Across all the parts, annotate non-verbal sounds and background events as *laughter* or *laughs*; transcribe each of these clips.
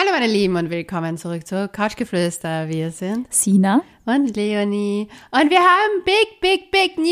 Hallo meine Lieben und willkommen zurück zu Couchgeflüster. Wir sind Sina. und Leonie und wir haben big, big, big News.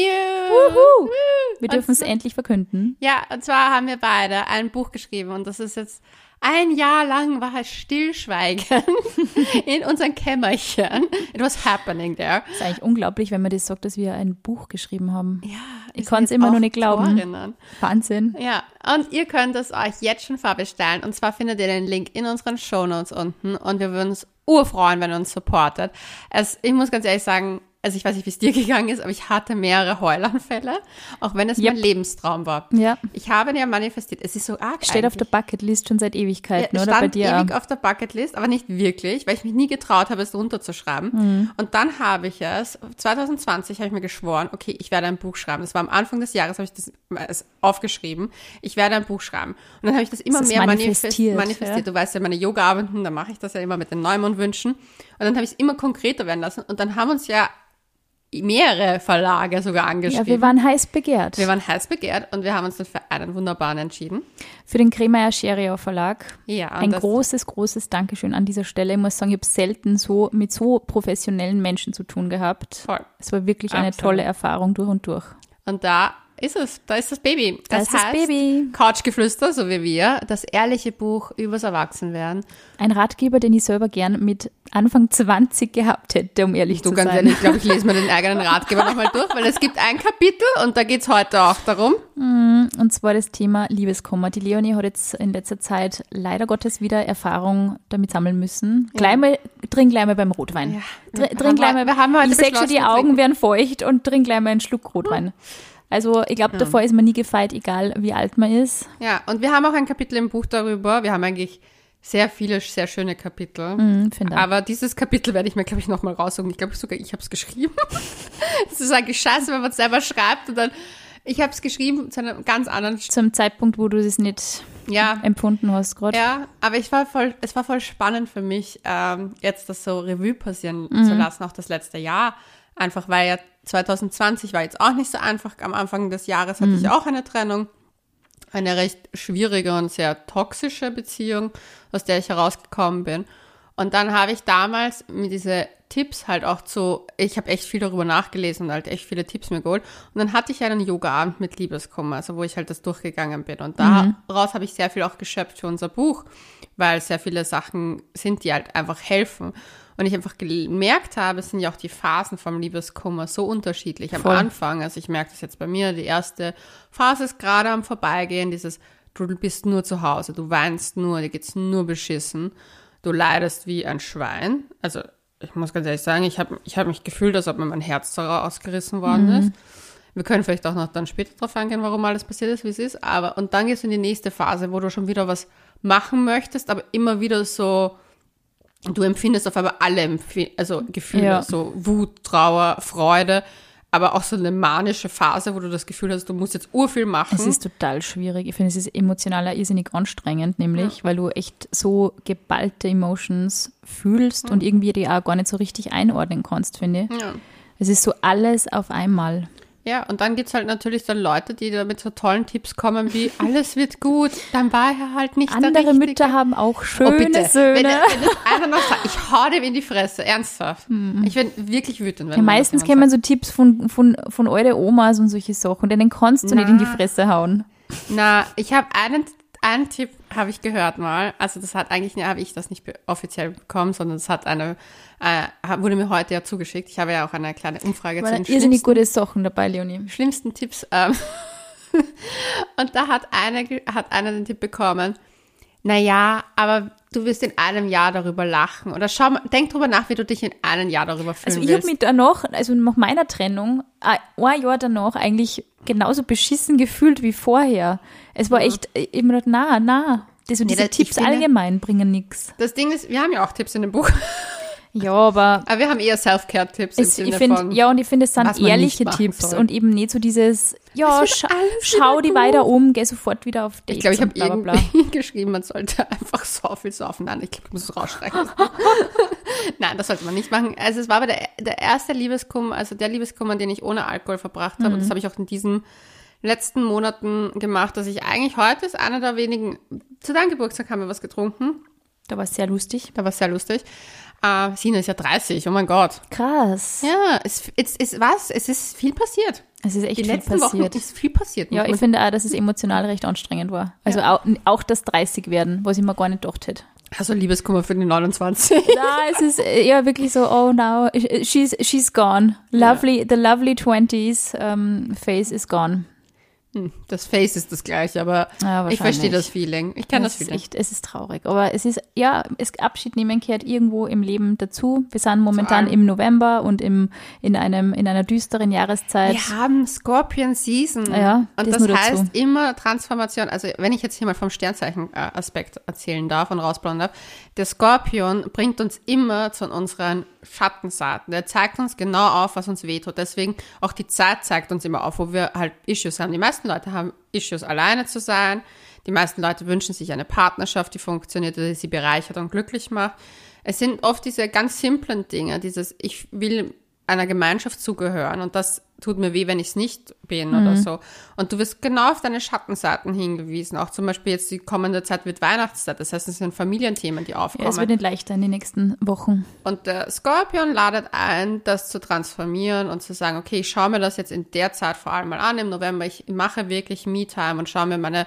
Wuhu. Wir dürfen es endlich verkünden. Ja, und zwar haben wir beide ein Buch geschrieben und das ist jetzt ein Jahr lang war es Stillschweigen *laughs* in unserem Kämmerchen. It was happening there. ist eigentlich unglaublich, wenn man das sagt, dass wir ein Buch geschrieben haben. Ja, Ich kann's sind immer noch nicht glauben. Wahnsinn. Ja, und ihr könnt es euch jetzt schon vorbestellen. Und zwar findet ihr den Link in unseren Shownotes unten. Und wir würden uns urfreuen, wenn ihr uns supportet. Es, ich muss ganz ehrlich sagen, also ich weiß nicht, wie es dir *laughs* gegangen ist, aber ich hatte mehrere Heulanfälle, auch wenn es Yep. mein Lebenstraum war. Ja. Ich habe ihn ja manifestiert. Es ist so arg Steht auf der eigentlich. Bucketlist schon seit Ewigkeiten, Ja, oder? Bei stand dir. ewig auf der Bucketlist, aber nicht wirklich, weil ich mich nie getraut habe, es runterzuschreiben. Mhm. Und dann habe ich es, 2020 habe ich mir geschworen, okay, ich werde ein Buch schreiben. Das war am Anfang des Jahres, habe ich das äh, aufgeschrieben. Ich werde ein Buch schreiben. Und dann habe ich das immer Das mehr manifestiert, manifestiert. manifestiert. Du weißt ja, meine Yoga-Abenden, da mache ich das ja immer mit den Neumondwünschen. Und dann habe ich es immer konkreter werden lassen. Und dann haben uns ja mehrere Verlage sogar angeschrieben. ja, wir waren heiß begehrt. wir waren heiß begehrt und wir haben uns dann für einen wunderbaren entschieden. Für den Kremeyer Scheriau Verlag. Ja, Ein großes, großes Dankeschön an dieser Stelle. Ich muss sagen, ich habe selten so mit so professionellen Menschen zu tun gehabt. Voll. Es war wirklich eine Absolut. tolle Erfahrung durch und durch. Und da ist es, da ist das Baby. Da ist das Baby. Couchgeflüster, so wie wir, das ehrliche Buch übers Erwachsenwerden. Ein Ratgeber, den ich selber gern mit Anfang 20 gehabt hätte, um ehrlich Du zu ganz sein. ehrlich, ich glaube, ich lese mir den eigenen Ratgeber nochmal durch, weil es gibt ein Kapitel und da geht's heute auch darum. Und zwar das Thema Liebeskummer. Die Leonie hat jetzt in letzter Zeit leider Gottes wieder Erfahrung damit sammeln müssen. Gleich mal, trink gleich mal beim Rotwein. Ja. Trink haben gleich mal, wir haben heute ich sehe schon, die Augen werden feucht und trink gleich mal einen Schluck Rotwein. Also ich glaube, davor ist man nie gefeit, egal wie alt man ist. Ja, und wir haben auch ein Kapitel im Buch darüber. Wir haben eigentlich sehr viele, sehr schöne Kapitel. Ich. Aber dieses Kapitel werde ich mir, glaube ich, nochmal raussuchen. Ich glaube sogar, ich habe es geschrieben. *laughs* Das ist eigentlich scheiße, wenn man es selber schreibt und dann, ich habe es geschrieben zu einem ganz anderen, Zum Zeitpunkt, wo du das nicht ja, empfunden hast gerade. Ja, aber ich war voll, es war voll spannend für mich, ähm, jetzt das so Revue passieren zu lassen, auch das letzte Jahr. Einfach weil ja 2020 war jetzt auch nicht so einfach. Am Anfang des Jahres hatte ich auch eine Trennung. Eine recht schwierige und sehr toxische Beziehung, aus der ich herausgekommen bin. Und dann habe ich damals mir diese Tipps halt auch zu, ich habe echt viel darüber nachgelesen und halt echt viele Tipps mir geholt. Und dann hatte ich einen Yoga-Abend mit Liebeskummer, also wo ich halt das durchgegangen bin. Und daraus habe ich sehr viel auch geschöpft für unser Buch, weil sehr viele Sachen sind, die halt einfach helfen. Und ich einfach gemerkt habe, es sind ja auch die Phasen vom Liebeskummer so unterschiedlich. Am Voll. Anfang, also ich merke das jetzt bei mir, die erste Phase ist gerade am Vorbeigehen, dieses, du bist nur zu Hause, du weinst nur, dir geht's nur beschissen, du leidest wie ein Schwein. Also ich muss ganz ehrlich sagen, ich habe ich hab mich gefühlt, als ob mir mein Herz ausgerissen worden ist. Wir können vielleicht auch noch dann später drauf eingehen, warum alles passiert ist, wie es ist. Aber und dann gehst du in die nächste Phase, wo du schon wieder was machen möchtest, aber immer wieder so, du empfindest auf einmal alle also Gefühle, Ja. so Wut, Trauer, Freude, aber auch so eine manische Phase, wo du das Gefühl hast, du musst jetzt urviel machen. Es ist total schwierig. Ich finde, es ist emotional irrsinnig anstrengend, nämlich, weil du echt so geballte Emotions fühlst und irgendwie die auch gar nicht so richtig einordnen kannst, finde ich. ja. Es ist so alles auf einmal. Ja, und dann gibt's halt natürlich dann Leute, die da mit so tollen Tipps kommen wie, *laughs* alles wird gut, dann war er halt nicht der Andere. Mütter haben auch Oh, schöne bitte. Söhne. Wenn, wenn das einer noch sagt, ich hau dem in die Fresse, ernsthaft. Ich bin wirklich wütend. Wenn Ja, meistens kennen man so Tipps von, von, von eure Omas und solche Sachen, denen kannst du nicht in die Na. Fresse hauen. Na, ich habe einen, einen Tipp habe ich gehört mal. Also das hat eigentlich, habe ich das nicht offiziell bekommen, sondern es hat eine, äh, wurde mir heute ja zugeschickt. Ich habe ja auch eine kleine Umfrage Da zu den irrsinnig schlimmsten, gute Sachen dabei, Leonie. schlimmsten Tipps. Ähm, *laughs* und da hat einer, hat einer den Tipp bekommen, naja, aber du wirst in einem Jahr darüber lachen. Oder schau mal, denk drüber nach, wie du dich in einem Jahr darüber fühlen Also ich habe mich danach, also nach meiner Trennung, äh, ein Jahr danach eigentlich genauso beschissen gefühlt wie vorher. Es war echt äh, immer noch, na, na. Also Nee, diese das- Tipps allgemein bringen nichts. das Ding ist, wir haben ja auch Tipps in dem Buch, Ja, aber aber wir haben eher Self-Care-Tipps im Sinne ich finde, von, ja, und ich finde, es sind ehrliche Tipps soll. und eben nicht so dieses, ja, scha schau die weiter um, geh sofort wieder auf Dates Ich glaube, ich habe und bla, bla, bla. irgendwie *laughs* geschrieben, man sollte einfach so viel saufen. Nein, ich glaube, ich muss es rausschrecken. *laughs* Nein, das sollte man nicht machen. Also es war aber der, der erste Liebeskummer, also der Liebeskummer, den ich ohne Alkohol verbracht habe. Und Mhm. das habe ich auch in diesen letzten Monaten gemacht, dass ich eigentlich heute ist einer der wenigen, zu deinem Geburtstag haben wir was getrunken. Da war es sehr lustig. Da war es sehr lustig. Äh, Sina ist ja 30, oh mein Gott. Krass. Ja, es, es, es, was? Es ist viel passiert. Es ist echt Die viel letzten Wochen passiert. ist viel passiert. Ja, ich finde auch, dass es emotional recht anstrengend war. Also auch, auch das 30 werden, was ich mir gar nicht gedacht hätte. also Liebeskummer für die 29. Da *laughs* es ist eher wirklich so, oh no, she's, she's gone. Lovely, the lovely 20s um, phase is gone. Hm, Das Face ist das gleiche, aber Ja, ich verstehe das Feeling. Ich kenne das Es ist Feeling. echt, es ist traurig. Aber es ist, ja, es Abschied nehmen gehört irgendwo im Leben dazu. Wir sind momentan im November und im, in einem, in einer düsteren Jahreszeit. Wir haben Scorpion Season. Ja, und das das, dazu. heißt immer Transformation. Also wenn ich jetzt hier mal vom Sternzeichen-Aspekt erzählen darf und rausplaudern darf, der Skorpion bringt uns immer zu unseren Schattenseiten. Der zeigt uns genau auf, was uns wehtut. Deswegen auch die Zeit zeigt uns immer auf, wo wir halt Issues haben. Die meisten Leute haben Issues, alleine zu sein. Die meisten Leute wünschen sich eine Partnerschaft, die funktioniert, die sie bereichert und glücklich macht. Es sind oft diese ganz simplen Dinge, dieses ich will einer Gemeinschaft zugehören und das tut mir weh, wenn ich es nicht bin Mhm. oder so. Und du wirst genau auf deine Schattenseiten hingewiesen. Auch zum Beispiel jetzt die kommende Zeit wird Weihnachtszeit. Das heißt, es sind Familienthemen, die Ja, es aufkommen. wird nicht leichter in den nächsten Wochen. Und der Skorpion ladet ein, das zu transformieren und zu sagen, okay, ich schaue mir das jetzt in der Zeit vor allem mal an, im November. Ich mache wirklich Me-Time und schaue mir meine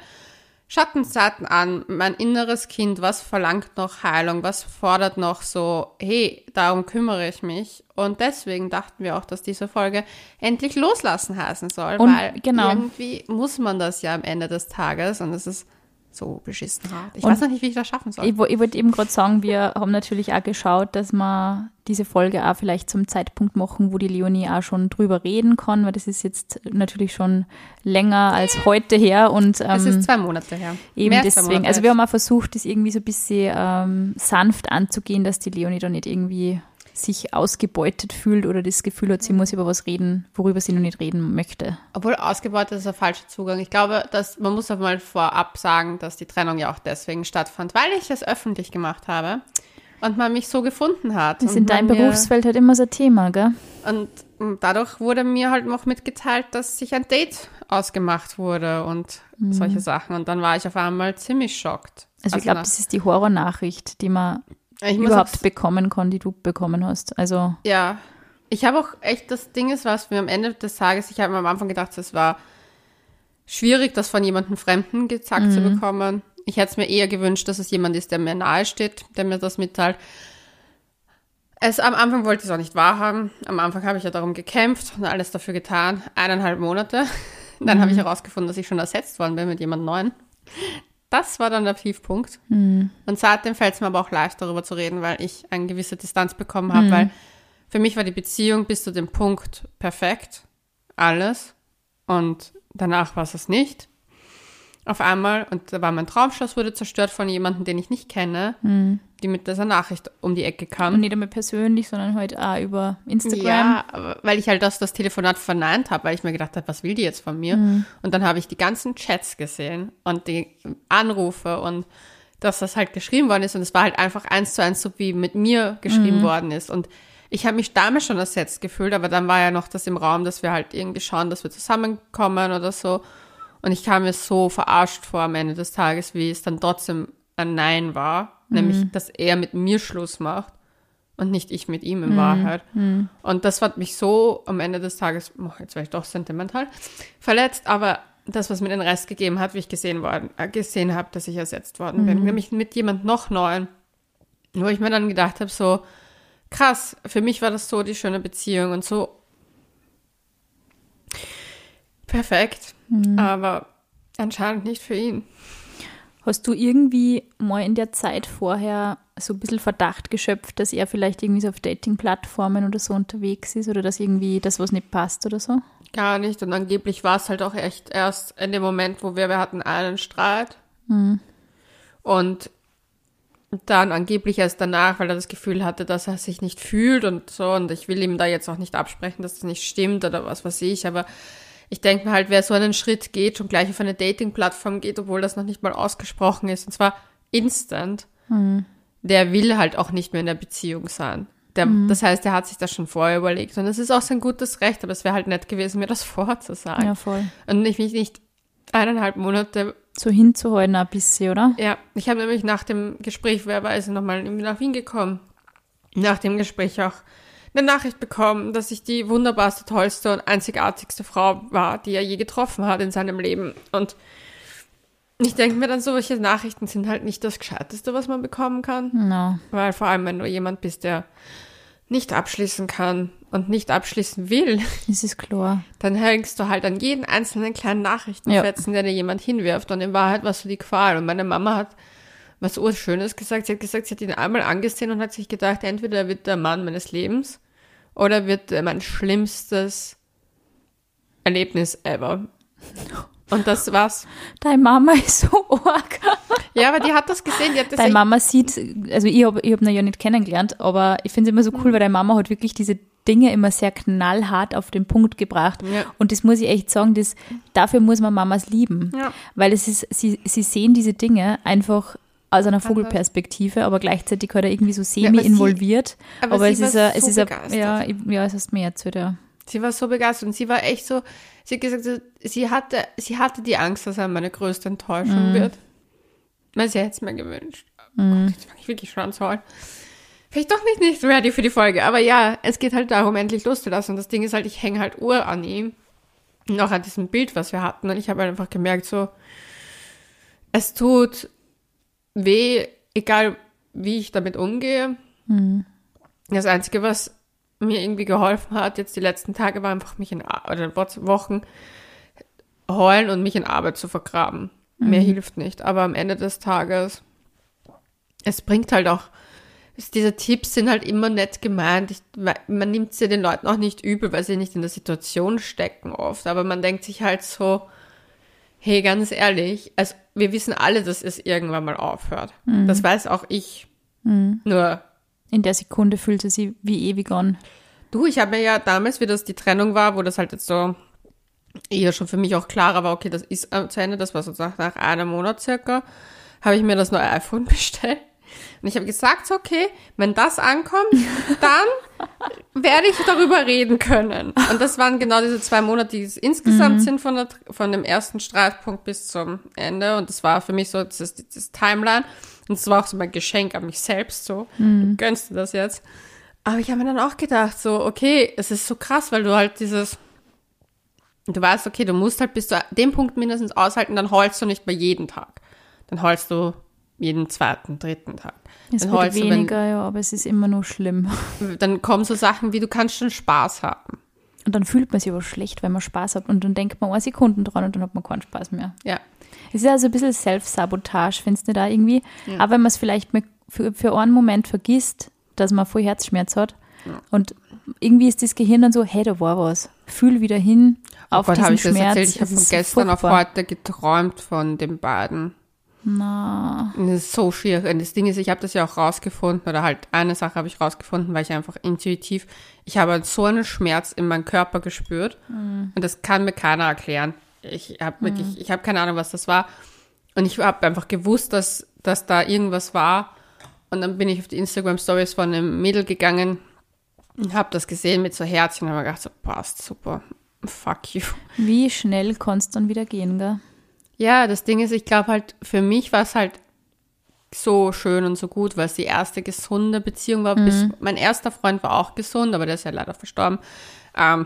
Schattenseiten an, mein inneres Kind, was verlangt noch Heilung, was fordert noch so, hey, darum kümmere ich mich. Und deswegen dachten wir auch, dass diese Folge endlich loslassen heißen soll, Und weil genau. irgendwie muss man das ja am Ende des Tages und es ist so beschissen hart. Ich Und weiß noch nicht, wie ich das schaffen soll. Ich, ich wollte eben gerade sagen, wir haben natürlich auch geschaut, dass wir diese Folge auch vielleicht zum Zeitpunkt machen, wo die Leonie auch schon drüber reden kann, weil das ist jetzt natürlich schon länger als heute her und es ähm, ist zwei Monate her. eben Mehr deswegen. Also wir haben auch versucht, das irgendwie so ein bisschen ähm, sanft anzugehen, dass die Leonie da nicht irgendwie sich ausgebeutet fühlt oder das Gefühl hat, sie muss über was reden, worüber sie noch nicht reden möchte. Obwohl ausgebeutet ist ein falscher Zugang. Ich glaube, dass man muss auch mal vorab sagen, dass die Trennung ja auch deswegen stattfand, weil ich es öffentlich gemacht habe und man mich so gefunden hat. Das ist in deinem Berufsfeld halt immer so ein Thema, gell? Und dadurch wurde mir halt noch mitgeteilt, dass sich ein Date ausgemacht wurde und solche Sachen. Und dann war ich auf einmal ziemlich schockt. Also, ich glaube, das ist die Horrornachricht, die man überhaupt auch- bekommen kann, die du bekommen hast. Also Ja, ich habe auch echt, das Ding ist, was mir am Ende des Tages, ich habe mir am Anfang gedacht, es war schwierig, das von jemandem Fremden gesagt zu bekommen. Ich hätte es mir eher gewünscht, dass es jemand ist, der mir nahe steht, der mir das mitteilt. Es, am Anfang wollte ich es auch nicht wahrhaben. Am Anfang habe ich ja darum gekämpft und alles dafür getan. Eineinhalb Monate. *laughs* Dann habe ich herausgefunden, dass ich schon ersetzt worden bin mit jemand Neuen. Das war dann der Tiefpunkt. Und seitdem fällt es mir aber auch leicht, darüber zu reden, weil ich eine gewisse Distanz bekommen habe, weil für mich war die Beziehung bis zu dem Punkt perfekt. Alles. Und danach war es es nicht. Auf einmal, und da war mein Traumschloss wurde zerstört von jemandem, den ich nicht kenne, die mit dieser Nachricht um die Ecke kam. und nicht einmal persönlich, sondern halt auch über Instagram. Ja, weil ich halt das, das Telefonat verneint habe, weil ich mir gedacht habe, was will die jetzt von mir? Mhm. Und dann habe ich die ganzen Chats gesehen und die Anrufe und dass das halt geschrieben worden ist und es war halt einfach eins zu eins so wie mit mir geschrieben Mhm. worden ist und ich habe mich damals schon ersetzt gefühlt, aber dann war ja noch das im Raum, dass wir halt irgendwie schauen, dass wir zusammenkommen oder so. Und ich kam mir so verarscht vor am Ende des Tages, wie es dann trotzdem ein Nein war, nämlich, Mhm. dass er mit mir Schluss macht und nicht ich mit ihm in Mhm. Wahrheit. Und das hat mich so am Ende des Tages, oh, jetzt war ich doch sentimental, verletzt, aber das, was mir den Rest gegeben hat, wie ich gesehen worden, äh, gesehen habe, dass ich ersetzt worden Mhm. bin, nämlich mit jemand noch neuen, wo ich mir dann gedacht habe, so krass, für mich war das so die schöne Beziehung und so perfekt, Mhm. aber anscheinend nicht für ihn. Hast du irgendwie mal in der Zeit vorher so ein bisschen Verdacht geschöpft, dass er vielleicht irgendwie so auf Dating-Plattformen oder so unterwegs ist oder dass irgendwie das was nicht passt oder so? Gar nicht. Und angeblich war es halt auch echt erst in dem Moment, wo wir, wir hatten einen Streit. Und dann angeblich erst danach, weil er das Gefühl hatte, dass er sich nicht fühlt und so. Und ich will ihm da jetzt auch nicht absprechen, dass das nicht stimmt oder was weiß ich. Aber ich denke mir halt, wer so einen Schritt geht, schon gleich auf eine Dating-Plattform geht, obwohl das noch nicht mal ausgesprochen ist, und zwar instant, der will halt auch nicht mehr in der Beziehung sein. Der, Das heißt, er hat sich das schon vorher überlegt. Und es ist auch sein gutes Recht, aber es wäre halt nett gewesen, mir das *laughs* vorzusagen. Ja, voll. Und ich mich nicht eineinhalb Monate So hinzuhalten ein bisschen, oder? Ja, ich habe nämlich nach dem Gespräch, wer weiß, nochmal nach Wien gekommen. Nach dem Gespräch auch eine Nachricht bekommen, dass ich die wunderbarste, tollste und einzigartigste Frau war, die er je getroffen hat in seinem Leben. Und ich denke mir dann, solche Nachrichten sind halt nicht das Gescheiteste, was man bekommen kann. No. Weil vor allem, wenn du jemand bist, der nicht abschließen kann und nicht abschließen will, Das ist klar. dann hängst du halt an jeden einzelnen kleinen Nachrichtenfetzen, der dir jemand hinwirft. Und in Wahrheit warst du die Qual. Und meine Mama hat was Urschönes gesagt. Sie hat gesagt, sie hat ihn einmal angesehen und hat sich gedacht, entweder wird der Mann meines Lebens oder wird er mein schlimmstes Erlebnis ever. Und das war's. Deine Mama ist so arg. Ja, aber die hat das gesehen. Die hat das Deine Mama sieht, also ich habe ich hab ihn ja nicht kennengelernt, aber ich finde es immer so Mhm. cool, weil deine Mama hat wirklich diese Dinge immer sehr knallhart auf den Punkt gebracht. Ja. Und das muss ich echt sagen, das, dafür muss man Mamas lieben. Ja. Weil es ist, sie, sie sehen diese Dinge einfach aus einer Vogelperspektive, aber gleichzeitig halt auch irgendwie so aber semi-involviert. aber aber, sie es ist, es so ist ein, begeistert. ja, ja, es hast mir erzählt, ja. Sie war so begeistert und sie war echt so, sie hat gesagt, sie hatte, sie hatte die Angst, dass er meine größte Enttäuschung wird. Weil sie hätte es mir gewünscht. Oh Gott, jetzt fange ich wirklich schon an zu heulen. Vielleicht doch nicht, nicht ready für die Folge, aber ja, es geht halt darum, endlich loszulassen. Und das Ding ist halt, ich hänge halt Uhr an ihm. Noch an diesem Bild, was wir hatten. Und ich habe halt einfach gemerkt, so, es tut weh, egal wie ich damit umgehe. Das Einzige, was mir irgendwie geholfen hat, jetzt die letzten Tage, war einfach mich in, Ar- oder Wo- Wochen heulen und mich in Arbeit zu vergraben. Mehr hilft nicht. Aber am Ende des Tages, es bringt halt auch, es, diese Tipps sind halt immer nett gemeint. Ich, man nimmt sie den Leuten auch nicht übel, weil sie nicht in der Situation stecken oft. Aber man denkt sich halt so, hey, ganz ehrlich, also wir wissen alle, dass es irgendwann mal aufhört. Das weiß auch ich. Nur In der Sekunde fühlte sie wie ewig an. Du, ich habe mir ja damals, wie das die Trennung war, wo das halt jetzt so eher schon für mich auch klarer war, okay, das ist äh, zu Ende, das war so nach nach einem Monat circa, habe ich mir das neue iPhone *laughs* bestellt. Und ich habe gesagt, okay, wenn das ankommt, dann werde ich darüber reden können. Und das waren genau diese zwei Monate, die es insgesamt sind von, der, von dem ersten Streitpunkt bis zum Ende. Und das war für mich so das, das Timeline. Und es war auch so mein Geschenk an mich selbst, so, du gönnst dir das jetzt. Aber ich habe mir dann auch gedacht, so, okay, es ist so krass, weil du halt dieses, du weißt, okay, du musst halt bis zu dem Punkt mindestens aushalten, dann heulst du nicht bei jedem Tag. Dann heulst du jeden zweiten, dritten Tag. Es dann wird du, wenn- weniger, ja, aber es ist immer noch schlimm. *laughs* dann kommen so Sachen wie, du kannst schon Spaß haben. Und dann fühlt man sich aber schlecht, wenn man Spaß hat. Und dann denkt man eine Sekunden dran und dann hat man keinen Spaß mehr. Ja. Es ist also ein bisschen Self-Sabotage, findest du da irgendwie? Aber wenn man es vielleicht für, für einen Moment vergisst, dass man voll Herzschmerz hat. Und irgendwie ist das Gehirn dann so, hey, da war was. Fühl wieder hin auf Oh Gott, habe diesen ich das Schmerz. erzählt? Ich habe von gestern auf furchtbar. heute geträumt von den beiden. Na, Das ist so schier. Und das Ding ist, ich habe das ja auch rausgefunden, oder halt eine Sache habe ich rausgefunden, weil ich einfach intuitiv, ich habe so einen Schmerz in meinem Körper gespürt. Und das kann mir keiner erklären. Ich habe wirklich, ich habe keine Ahnung, was das war. Und ich habe einfach gewusst, dass, dass da irgendwas war. Und dann bin ich auf die Instagram-Stories von einem Mädel gegangen und habe das gesehen mit so Herzchen und habe mir gedacht, so, passt, super, fuck you. wie schnell kannst du dann wieder gehen, gell? Ja, das Ding ist, ich glaube halt, für mich war es halt so schön und so gut, weil es die erste gesunde Beziehung war. Bis, mein erster Freund war auch gesund, aber der ist ja leider verstorben. Ähm,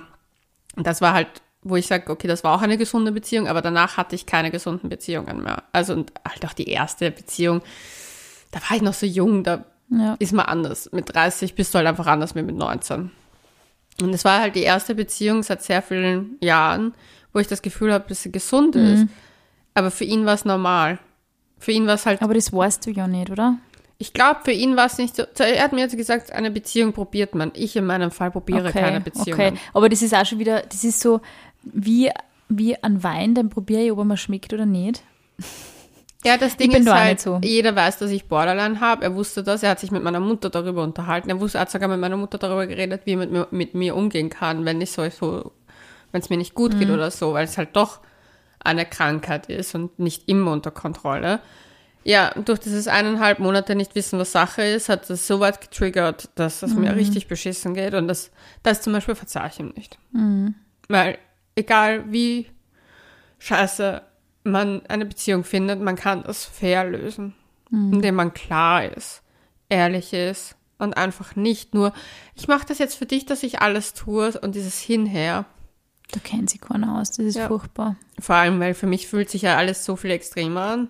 und das war halt, wo ich sage, okay, das war auch eine gesunde Beziehung, aber danach hatte ich keine gesunden Beziehungen mehr. Also und halt auch die erste Beziehung, da war ich noch so jung, da Ja. ist man anders. Mit 30 bist du halt einfach anders wie mit 19. Und es war halt die erste Beziehung seit sehr vielen Jahren, wo ich das Gefühl habe, dass sie gesund ist. Aber für ihn war es normal. Für ihn war es halt, Aber das weißt du ja nicht, oder? ich glaube, für ihn war es nicht so. Er hat mir jetzt gesagt, eine Beziehung probiert man. Ich in meinem Fall probiere keine Beziehungen. Okay, aber das ist auch schon wieder, das ist so wie, wie ein Wein, den probiere ich, ob er mir schmeckt oder nicht. *laughs* Ja, das Ding ist halt, so. jeder weiß, dass ich Borderline habe. Er wusste das. Er hat sich mit meiner Mutter darüber unterhalten. Er wusste, er hat sogar mit meiner Mutter darüber geredet, wie er mit mir, mit mir umgehen kann, wenn ich so, so wenn es mir nicht gut Mhm. geht oder so, weil es halt doch eine Krankheit ist und nicht immer unter Kontrolle. Ja, durch dieses eineinhalb Monate nicht wissen, was Sache ist, hat das so weit getriggert, dass es Mhm. mir richtig beschissen geht. Und das, das zum Beispiel verzeih ich ihm nicht. Mhm. Weil egal wie scheiße man eine Beziehung findet, man kann das fair lösen, mhm. indem man klar ist, ehrlich ist und einfach nicht nur, ich mache das jetzt für dich, dass ich alles tue und dieses Hinher. Da kennt sie keiner aus, das ist ja. furchtbar. Vor allem, weil für mich fühlt sich ja alles so viel extremer an.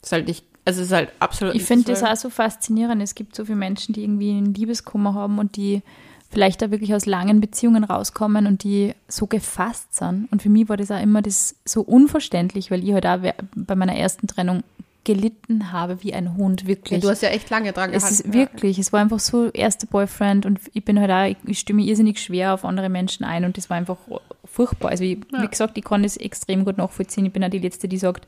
Das ist halt nicht, also es ist halt absolut. Ich finde das auch so faszinierend. Es gibt so viele Menschen, die irgendwie einen Liebeskummer haben und die vielleicht da wirklich aus langen Beziehungen rauskommen und die so gefasst sind. Und für mich war das auch immer das so unverständlich, weil ich halt auch bei meiner ersten Trennung gelitten habe wie ein Hund, wirklich. Ja, du hast ja echt lange dran gehalten. Es ist wirklich, es war einfach so erster Boyfriend und ich bin halt auch, ich stimme irrsinnig schwer auf andere Menschen ein und das war einfach furchtbar. Also ich, ja. wie gesagt, ich kann das extrem gut nachvollziehen. Ich bin auch die Letzte, die sagt,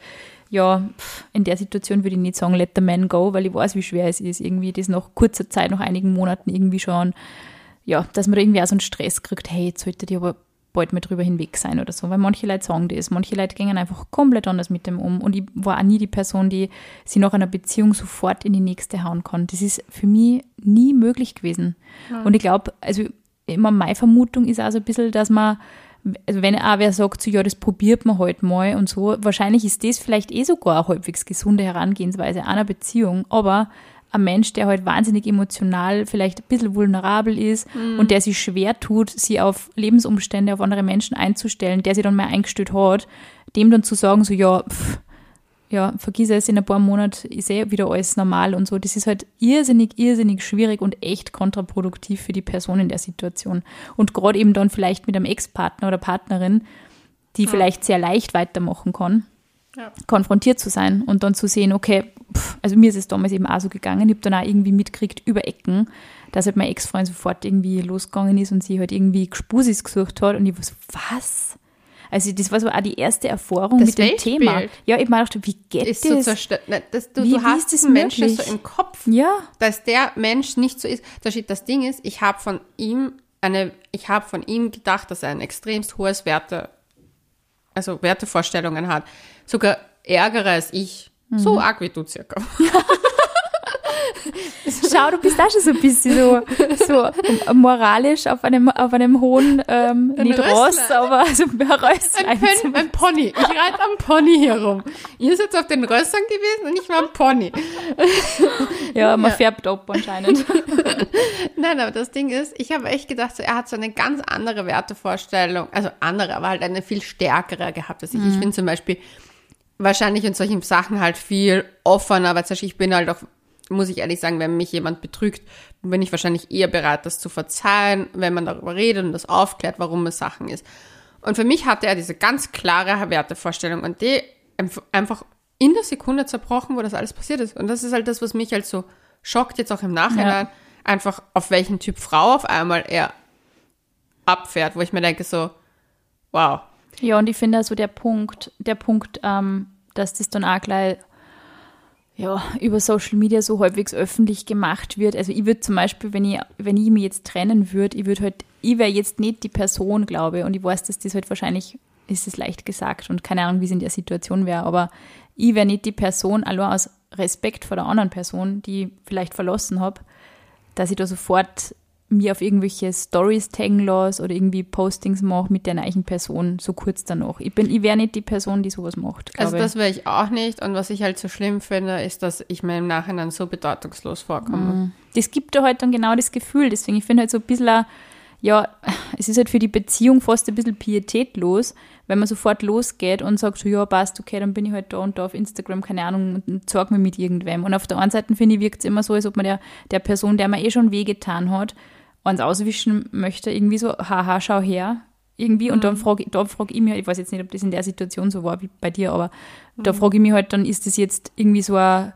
ja, in der Situation würde ich nicht sagen, let the man go, weil ich weiß, wie schwer es ist, irgendwie das nach kurzer Zeit, nach einigen Monaten irgendwie schon ja, dass man da irgendwie auch so einen Stress kriegt, hey, jetzt sollte die aber bald mal drüber hinweg sein oder so. Weil manche Leute sagen das, manche Leute gehen einfach komplett anders mit dem um. Und ich war auch nie die Person, die sie nach einer Beziehung sofort in die nächste hauen kann. Das ist für mich nie möglich gewesen. Ja. Und ich glaube, also immer meine Vermutung ist auch so ein bisschen, dass man, also wenn auch wer sagt, so, ja, das probiert man halt mal und so, wahrscheinlich ist das vielleicht eh sogar eine halbwegs gesunde Herangehensweise einer Beziehung, aber ein Mensch, der halt wahnsinnig emotional, vielleicht ein bisschen vulnerabel ist mhm. und der sich schwer tut, sie auf Lebensumstände, auf andere Menschen einzustellen, der sich dann mal eingestellt hat, dem dann zu sagen, so, ja, pff, ja, vergiss es, in ein paar Monaten ist eh wieder alles normal und so. Das ist halt irrsinnig, irrsinnig schwierig und echt kontraproduktiv für die Person in der Situation. Und gerade eben dann vielleicht mit einem Ex-Partner oder Partnerin, die ja. vielleicht sehr leicht weitermachen kann, ja. konfrontiert zu sein und dann zu sehen, okay, pff, also mir ist es damals eben auch so gegangen, ich habe dann auch irgendwie mitgekriegt über Ecken, dass halt mein Ex-Freund sofort irgendwie losgegangen ist und sie halt irgendwie Gespusis gesucht hat und ich war so, was? Also das war so auch die erste Erfahrung das mit dem Weltbild. Thema. Ja, ich meine, wie geht ist das? So zerstört. das du, wie, du hast diesen Menschen so im Kopf, ja. dass der Mensch nicht so ist. Das Ding ist, ich habe von ihm eine, ich habe von ihm gedacht, dass er ein extremst hohes Werte, also Wertevorstellungen hat. Sogar ärgere als ich. So mhm. arg wie du circa. *laughs* Schau, du bist auch schon so ein bisschen so, so moralisch auf einem, auf einem hohen, ähm, ein nicht Ross, aber so ein Rösslein. Ein, Pen, ein Pony. Ich reite am Pony herum. Ihr seid auf den Rössern gewesen und ich war am Pony. *laughs* Ja, man ja. färbt ab anscheinend. *laughs* Nein, aber das Ding ist, ich habe echt gedacht, so, er hat so eine ganz andere Wertevorstellung, also andere, aber halt eine viel stärkere gehabt als ich. Mhm. Ich finde zum Beispiel, wahrscheinlich in solchen Sachen halt viel offener, weil ich bin halt auch, muss ich ehrlich sagen, wenn mich jemand betrügt, bin ich wahrscheinlich eher bereit, das zu verzeihen, wenn man darüber redet und das aufklärt, warum es Sachen ist. Und für mich hatte er diese ganz klare Wertevorstellung und die einfach in der Sekunde zerbrochen, wo das alles passiert ist. Und das ist halt das, was mich halt so schockt, jetzt auch im Nachhinein, ja. einfach auf welchen Typ Frau auf einmal er abfährt, wo ich mir denke so, wow, ja, und ich finde also der Punkt, der Punkt, ähm, dass das dann auch gleich ja, über Social Media so halbwegs öffentlich gemacht wird. Also ich würde zum Beispiel, wenn ich, wenn ich mich jetzt trennen würde, ich würde halt, ich wäre jetzt nicht die Person, glaube ich, und ich weiß, dass das halt wahrscheinlich ist es leicht gesagt und keine Ahnung, wie es in der Situation wäre, aber ich wäre nicht die Person, allein aus Respekt vor der anderen Person, die ich vielleicht verlassen habe, dass ich da sofort mir auf irgendwelche Stories taggen lasse oder irgendwie Postings mache mit der gleichen Person so kurz danach. Ich, bin, ich wäre nicht die Person, die sowas macht. Also das wäre ich auch nicht. Und was ich halt so schlimm finde, ist, dass ich mir im Nachhinein so bedeutungslos vorkomme. Mhm. Das gibt da halt dann genau das Gefühl. Deswegen, ich finde halt so ein bisschen, ja, *laughs* es ist halt für die Beziehung fast ein bisschen pietätlos, wenn man sofort losgeht und sagt so, ja, passt, okay, dann bin ich halt da und da auf Instagram, keine Ahnung, und zeig mir mit irgendwem. Und auf der anderen Seite, finde ich, wirkt es immer so, als ob man der, der Person, der man eh schon wehgetan hat, eins auswischen möchte, irgendwie so, haha, schau her, irgendwie. Und mhm. dann frage frag ich mich, ich weiß jetzt nicht, ob das in der Situation so war wie bei dir, aber mhm. da frage ich mich halt dann, ist das jetzt irgendwie so ein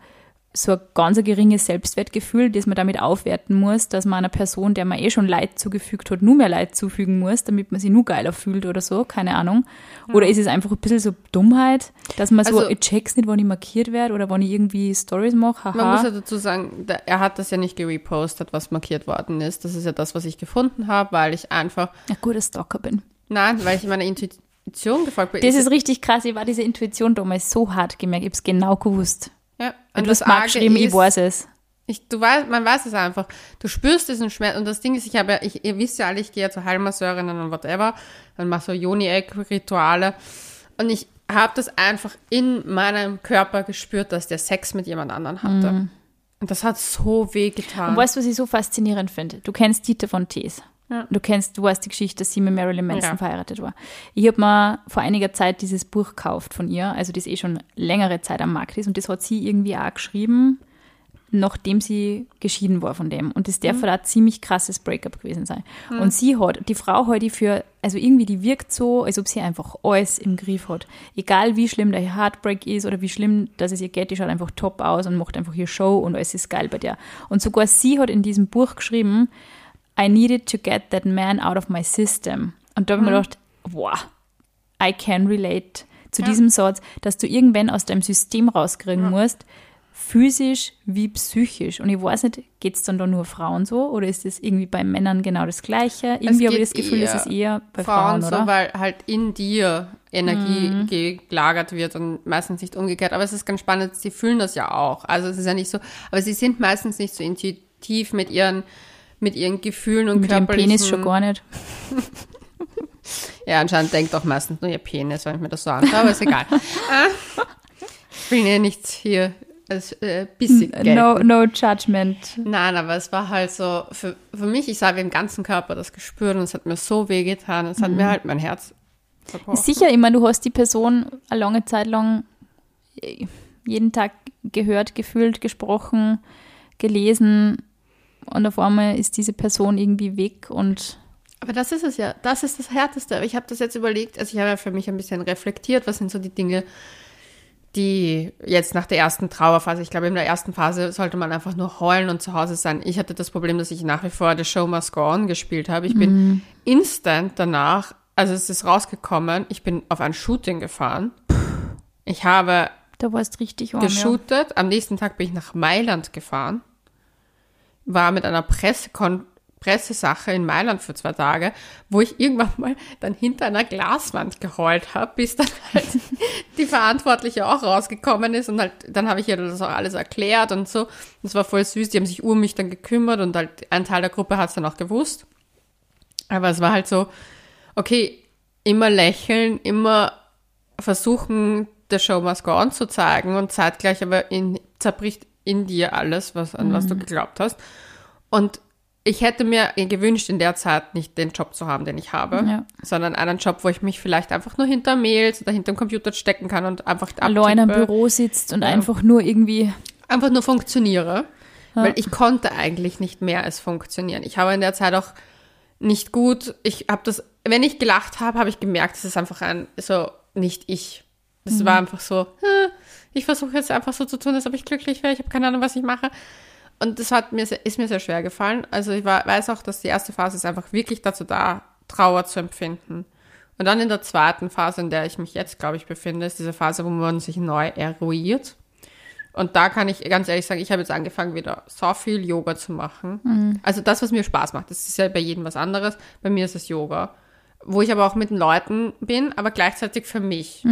so ein ganz geringes Selbstwertgefühl, das man damit aufwerten muss, dass man einer Person, der man eh schon Leid zugefügt hat, nur mehr Leid zufügen muss, damit man sich nur geiler fühlt oder so, keine Ahnung. Ja. Oder ist es einfach ein bisschen so Dummheit, dass man so, also, ich check's nicht, wann ich markiert werde oder wann ich irgendwie Stories mache, Man muss ja dazu sagen, er hat das ja nicht gerepostet, was markiert worden ist. Das ist ja das, was ich gefunden habe, weil ich einfach... Ein guter Stalker bin. Nein, weil ich meiner Intuition gefolgt bin. Das ist richtig krass. Ich war diese Intuition damals so hart gemerkt. Ich habe es genau gewusst. Ja. Und du hast mal geschrieben, ich weiß es. Ich, du weißt, man weiß es einfach. Du spürst diesen Schmerz. Und das Ding ist, ich habe ja, ich, ihr wisst ja alle, ich gehe ja zu Heilmasseurinnen und whatever. Dann mache so Joni-Eck-Rituale. Und ich habe das einfach in meinem Körper gespürt, dass der Sex mit jemand anderem hatte. Mhm. Und das hat so weh getan. Und weißt du, was ich so faszinierend finde? Du kennst Dieter von Tees. Ja. Du kennst, du weißt die Geschichte, dass sie mit Marilyn Manson Ja. verheiratet war. Ich habe mir vor einiger Zeit dieses Buch gekauft von ihr, also das eh schon längere Zeit am Markt ist und das hat sie irgendwie auch geschrieben, nachdem sie geschieden war von dem. Und das darf halt ein ziemlich krasses Breakup gewesen sein. Und sie hat, die Frau hat die für, also irgendwie, die wirkt so, als ob sie einfach alles im Griff hat. Egal wie schlimm der Heartbreak ist oder wie schlimm, dass es ihr geht, die schaut einfach top aus und macht einfach ihr Show und alles ist geil bei der. Und sogar sie hat in diesem Buch geschrieben, I needed to get that man out of my system. Und da habe ich mir gedacht, wow, I can relate zu Ja. diesem Satz, dass du irgendwann aus deinem System rauskriegen musst, physisch wie psychisch. Und ich weiß nicht, geht es dann da nur Frauen so oder ist es irgendwie bei Männern genau das Gleiche? Irgendwie habe ich das Gefühl, eher es ist eher bei Frauen Frauen, so, oder? Mhm. weil halt in dir Energie gelagert wird und meistens nicht umgekehrt. Aber es ist ganz spannend, sie fühlen das ja auch. Also es ist ja nicht so, aber sie sind meistens nicht so intuitiv mit ihren, mit ihren Gefühlen und Mit körperlichen... Penis schon gar nicht. *laughs* Ja, anscheinend denkt doch meistens nur ihr Penis, wenn ich mir das so anschaue, aber ist egal. *laughs* Äh, ich will ja nichts hier als äh, bissig. No, no judgment. Nein, aber es war halt so, für, für mich, ich habe im ganzen Körper das gespürt und es hat mir so weh getan. Es hat Mhm. mir halt mein Herz verbrochen. Sicher, ich meine, du hast die Person eine lange Zeit lang äh, jeden Tag gehört, gefühlt, gesprochen, gelesen und auf einmal ist diese Person irgendwie weg und Aber das ist es ja, das ist das Härteste. Ich habe das jetzt überlegt, also ich habe ja für mich ein bisschen reflektiert, was sind so die Dinge, die jetzt nach der ersten Trauerphase, ich glaube in der ersten Phase sollte man einfach nur heulen und zu Hause sein. Ich hatte das Problem, dass ich nach wie vor The Show Must Go On gespielt habe. Ich bin instant danach, also es ist rausgekommen, ich bin auf ein Shooting gefahren. Ich habe da warst richtig warm. Ja. geshootet. Am nächsten Tag bin ich nach Mailand gefahren. War mit einer Pressekon Pressesache in Mailand für zwei Tage, wo ich irgendwann mal dann hinter einer Glaswand geheult habe, bis dann *laughs* halt die Verantwortliche auch rausgekommen ist und halt, dann habe ich ihr das auch alles erklärt und so. Das war voll süß, die haben sich um mich dann gekümmert und halt ein Teil der Gruppe hat es dann auch gewusst. Aber es war halt so, okay, immer lächeln, immer versuchen, der Show must go on zu zeigen und zeitgleich aber in, zerbricht in dir alles, was, an was du geglaubt hast. Und ich hätte mir gewünscht, in der Zeit nicht den Job zu haben, den ich habe, Ja. sondern einen Job, wo ich mich vielleicht einfach nur hinter Mails oder hinter dem Computer stecken kann und einfach allein abtippe, Büro sitzt und einfach nur irgendwie einfach nur funktioniere. Weil ich konnte eigentlich nicht mehr als funktionieren. Ich habe in der Zeit auch nicht gut, ich habe das, wenn ich gelacht habe, habe ich gemerkt, es ist einfach ein, so, nicht ich. Das war einfach so, hm, ich versuche jetzt einfach so zu tun, als ob ich glücklich wäre, ich habe keine Ahnung, was ich mache. Und das hat mir, sehr- ist mir sehr schwer gefallen. Also ich war, weiß auch, dass die erste Phase ist einfach wirklich dazu da, Trauer zu empfinden. Und dann in der zweiten Phase, in der ich mich jetzt, glaube ich, befinde, ist diese Phase, wo man sich neu eruiert. Und da kann ich ganz ehrlich sagen, ich habe jetzt angefangen, wieder so viel Yoga zu machen. Also das, was mir Spaß macht, das ist ja bei jedem was anderes. Bei mir ist es Yoga. Wo ich aber auch mit den Leuten bin, aber gleichzeitig für mich.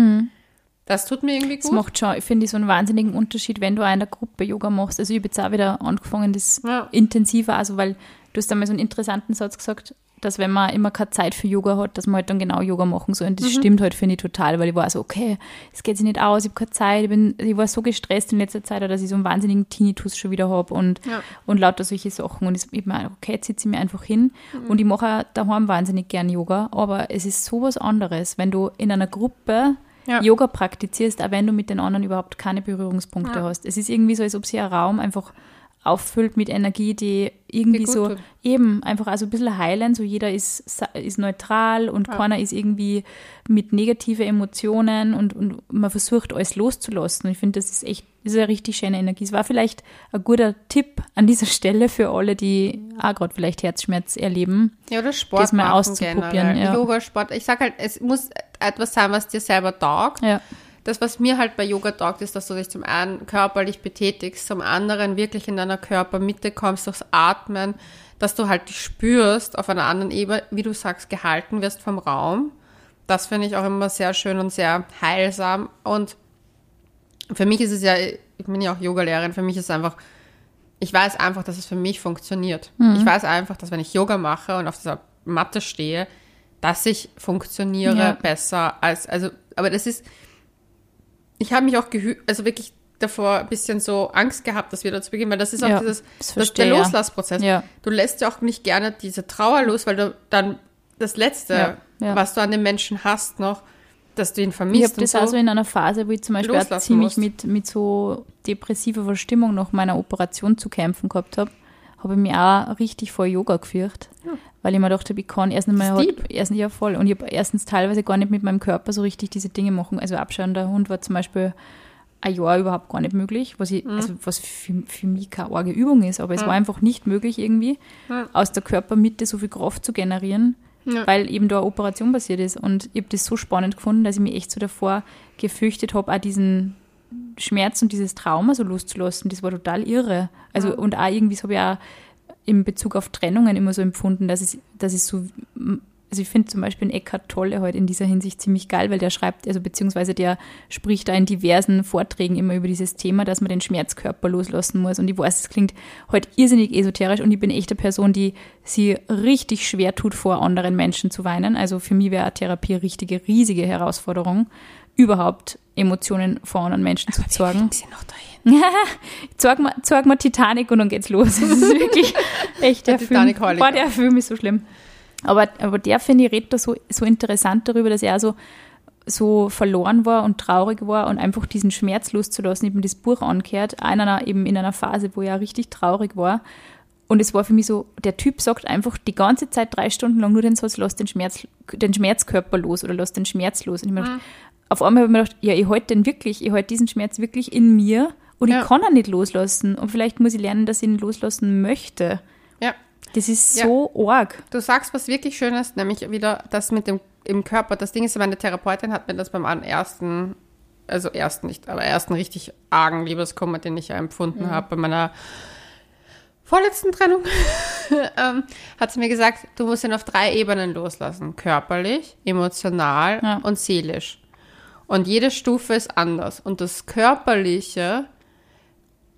Das tut mir irgendwie Das gut. macht schon, finde ich, so einen wahnsinnigen Unterschied, wenn du auch in der Gruppe Yoga machst. Also ich habe jetzt auch wieder angefangen, das Ja. intensiver, also weil du hast einmal so einen interessanten Satz gesagt, dass wenn man immer keine Zeit für Yoga hat, dass man halt dann genau Yoga machen soll. Und das Mhm. stimmt halt, finde ich, total, weil ich war so, okay, es geht sich nicht aus, ich habe keine Zeit, ich, bin, ich war so gestresst in letzter Zeit, dass ich so einen wahnsinnigen Tinnitus schon wieder habe und, Ja. und lauter solche Sachen. Und ich, ich meine, okay, jetzt sitze ich mir einfach hin Mhm. und ich mache daheim wahnsinnig gern Yoga, aber es ist sowas anderes, wenn du in einer Gruppe Ja. Yoga praktizierst, auch wenn du mit den anderen überhaupt keine Berührungspunkte Ja. hast. Es ist irgendwie so, als ob sich ein Raum einfach auffüllt mit Energie, die irgendwie so tut. eben einfach also ein bisschen heilen, so jeder ist, ist neutral und Ja. keiner ist irgendwie mit negative Emotionen und, und man versucht alles loszulassen. Ich finde, das ist echt, ist eine richtig schöne Energie. Es war vielleicht ein guter Tipp an dieser Stelle für alle, die auch gerade vielleicht Herzschmerz erleben. Ja, oder Sport das mal auszuprobieren, ja. Yoga, Sport. Ich sag halt, es muss etwas sein, was dir selber taugt. Ja. Das, was mir halt bei Yoga taugt, ist, dass du dich zum einen körperlich betätigst, zum anderen wirklich in deiner Körpermitte kommst durchs Atmen, dass du halt dich spürst auf einer anderen Ebene, wie du sagst, gehalten wirst vom Raum. Das finde ich auch immer sehr schön und sehr heilsam. Und für mich ist es ja, ich bin ja auch Yogalehrerin, für mich ist es einfach, ich weiß einfach, dass es für mich funktioniert. Ich weiß einfach, dass wenn ich Yoga mache und auf dieser Matte stehe, dass ich funktioniere Ja. besser als, also, aber das ist, ich habe mich auch gehü also wirklich davor ein bisschen so Angst gehabt, dass wir da zu beginnen, weil das ist auch Ja, dieses, das das der. Loslassprozess. Ja. Du lässt ja auch nicht gerne diese Trauer los, weil du dann das Letzte, was du an dem Menschen hast noch, dass du ihn Ich vermisst habe das so. so in einer Phase, wo ich zum Beispiel auch ziemlich musst. mit, mit so depressiver Verstimmung nach meiner Operation zu kämpfen gehabt habe, habe ich mich auch richtig vor Yoga gefürcht. Weil ich mir dachte, ich kann erst einmal halt, erstens ja voll. Und ich habe erstens teilweise gar nicht mit meinem Körper so richtig diese Dinge machen. Also abschauender Hund war zum Beispiel ein Jahr überhaupt gar nicht möglich, was ich, also was für, für mich keine arge Übung ist, aber es war einfach nicht möglich irgendwie, aus der Körpermitte so viel Kraft zu generieren, Ja. weil eben da eine Operation passiert ist. Und ich habe das so spannend gefunden, dass ich mich echt so davor gefürchtet habe, auch diesen Schmerz und dieses Trauma so loszulassen. Das war total irre. Also, und auch irgendwie, das habe ich auch in Bezug auf Trennungen immer so empfunden, dass es, dass es so, also ich finde zum Beispiel den Eckhart Tolle heute in dieser Hinsicht ziemlich geil, weil der schreibt, also beziehungsweise der spricht da in diversen Vorträgen immer über dieses Thema, dass man den Schmerzkörper loslassen muss. Und ich weiß, es klingt heute irrsinnig esoterisch und ich bin echt eine Person, die sie richtig schwer tut, vor anderen Menschen zu weinen. Also für mich wäre Therapie eine richtige, riesige Herausforderung, überhaupt Emotionen vor anderen Menschen zu zeigen. Sie noch dahin. *laughs* Zeig mal, zeig mal Titanic und dann geht's los. Das ist wirklich *laughs* echt der, Der Film. Boah, der Film ist so schlimm. Aber, aber der, finde ich, redet da so, so interessant darüber, dass er so, so verloren war und traurig war und einfach diesen Schmerz loszulassen. Mir das Buch angehört, in einer, eben in einer Phase, wo er richtig traurig war. Und es war für mich so, der Typ sagt einfach die ganze Zeit drei Stunden lang nur den Satz, lass den, Schmerz, den Schmerzkörper los oder lass den Schmerz los. Und ich mir gedacht, auf einmal habe ich mir gedacht, ja, ich halte den wirklich, ich halte diesen Schmerz wirklich in mir und Ja. ich kann ihn nicht loslassen. Und vielleicht muss ich lernen, dass ich ihn loslassen möchte. Das ist Ja. so arg. Du sagst was wirklich Schönes, nämlich wieder das mit dem im Körper. Das Ding ist, meine Therapeutin hat mir das beim ersten, also ersten nicht, aber ersten richtig argen Liebeskummer, den ich ja empfunden habe bei meiner vorletzten Trennung, *laughs* ähm, hat sie mir gesagt, du musst ihn auf drei Ebenen loslassen. Körperlich, emotional Ja. und seelisch. Und jede Stufe ist anders. Und das Körperliche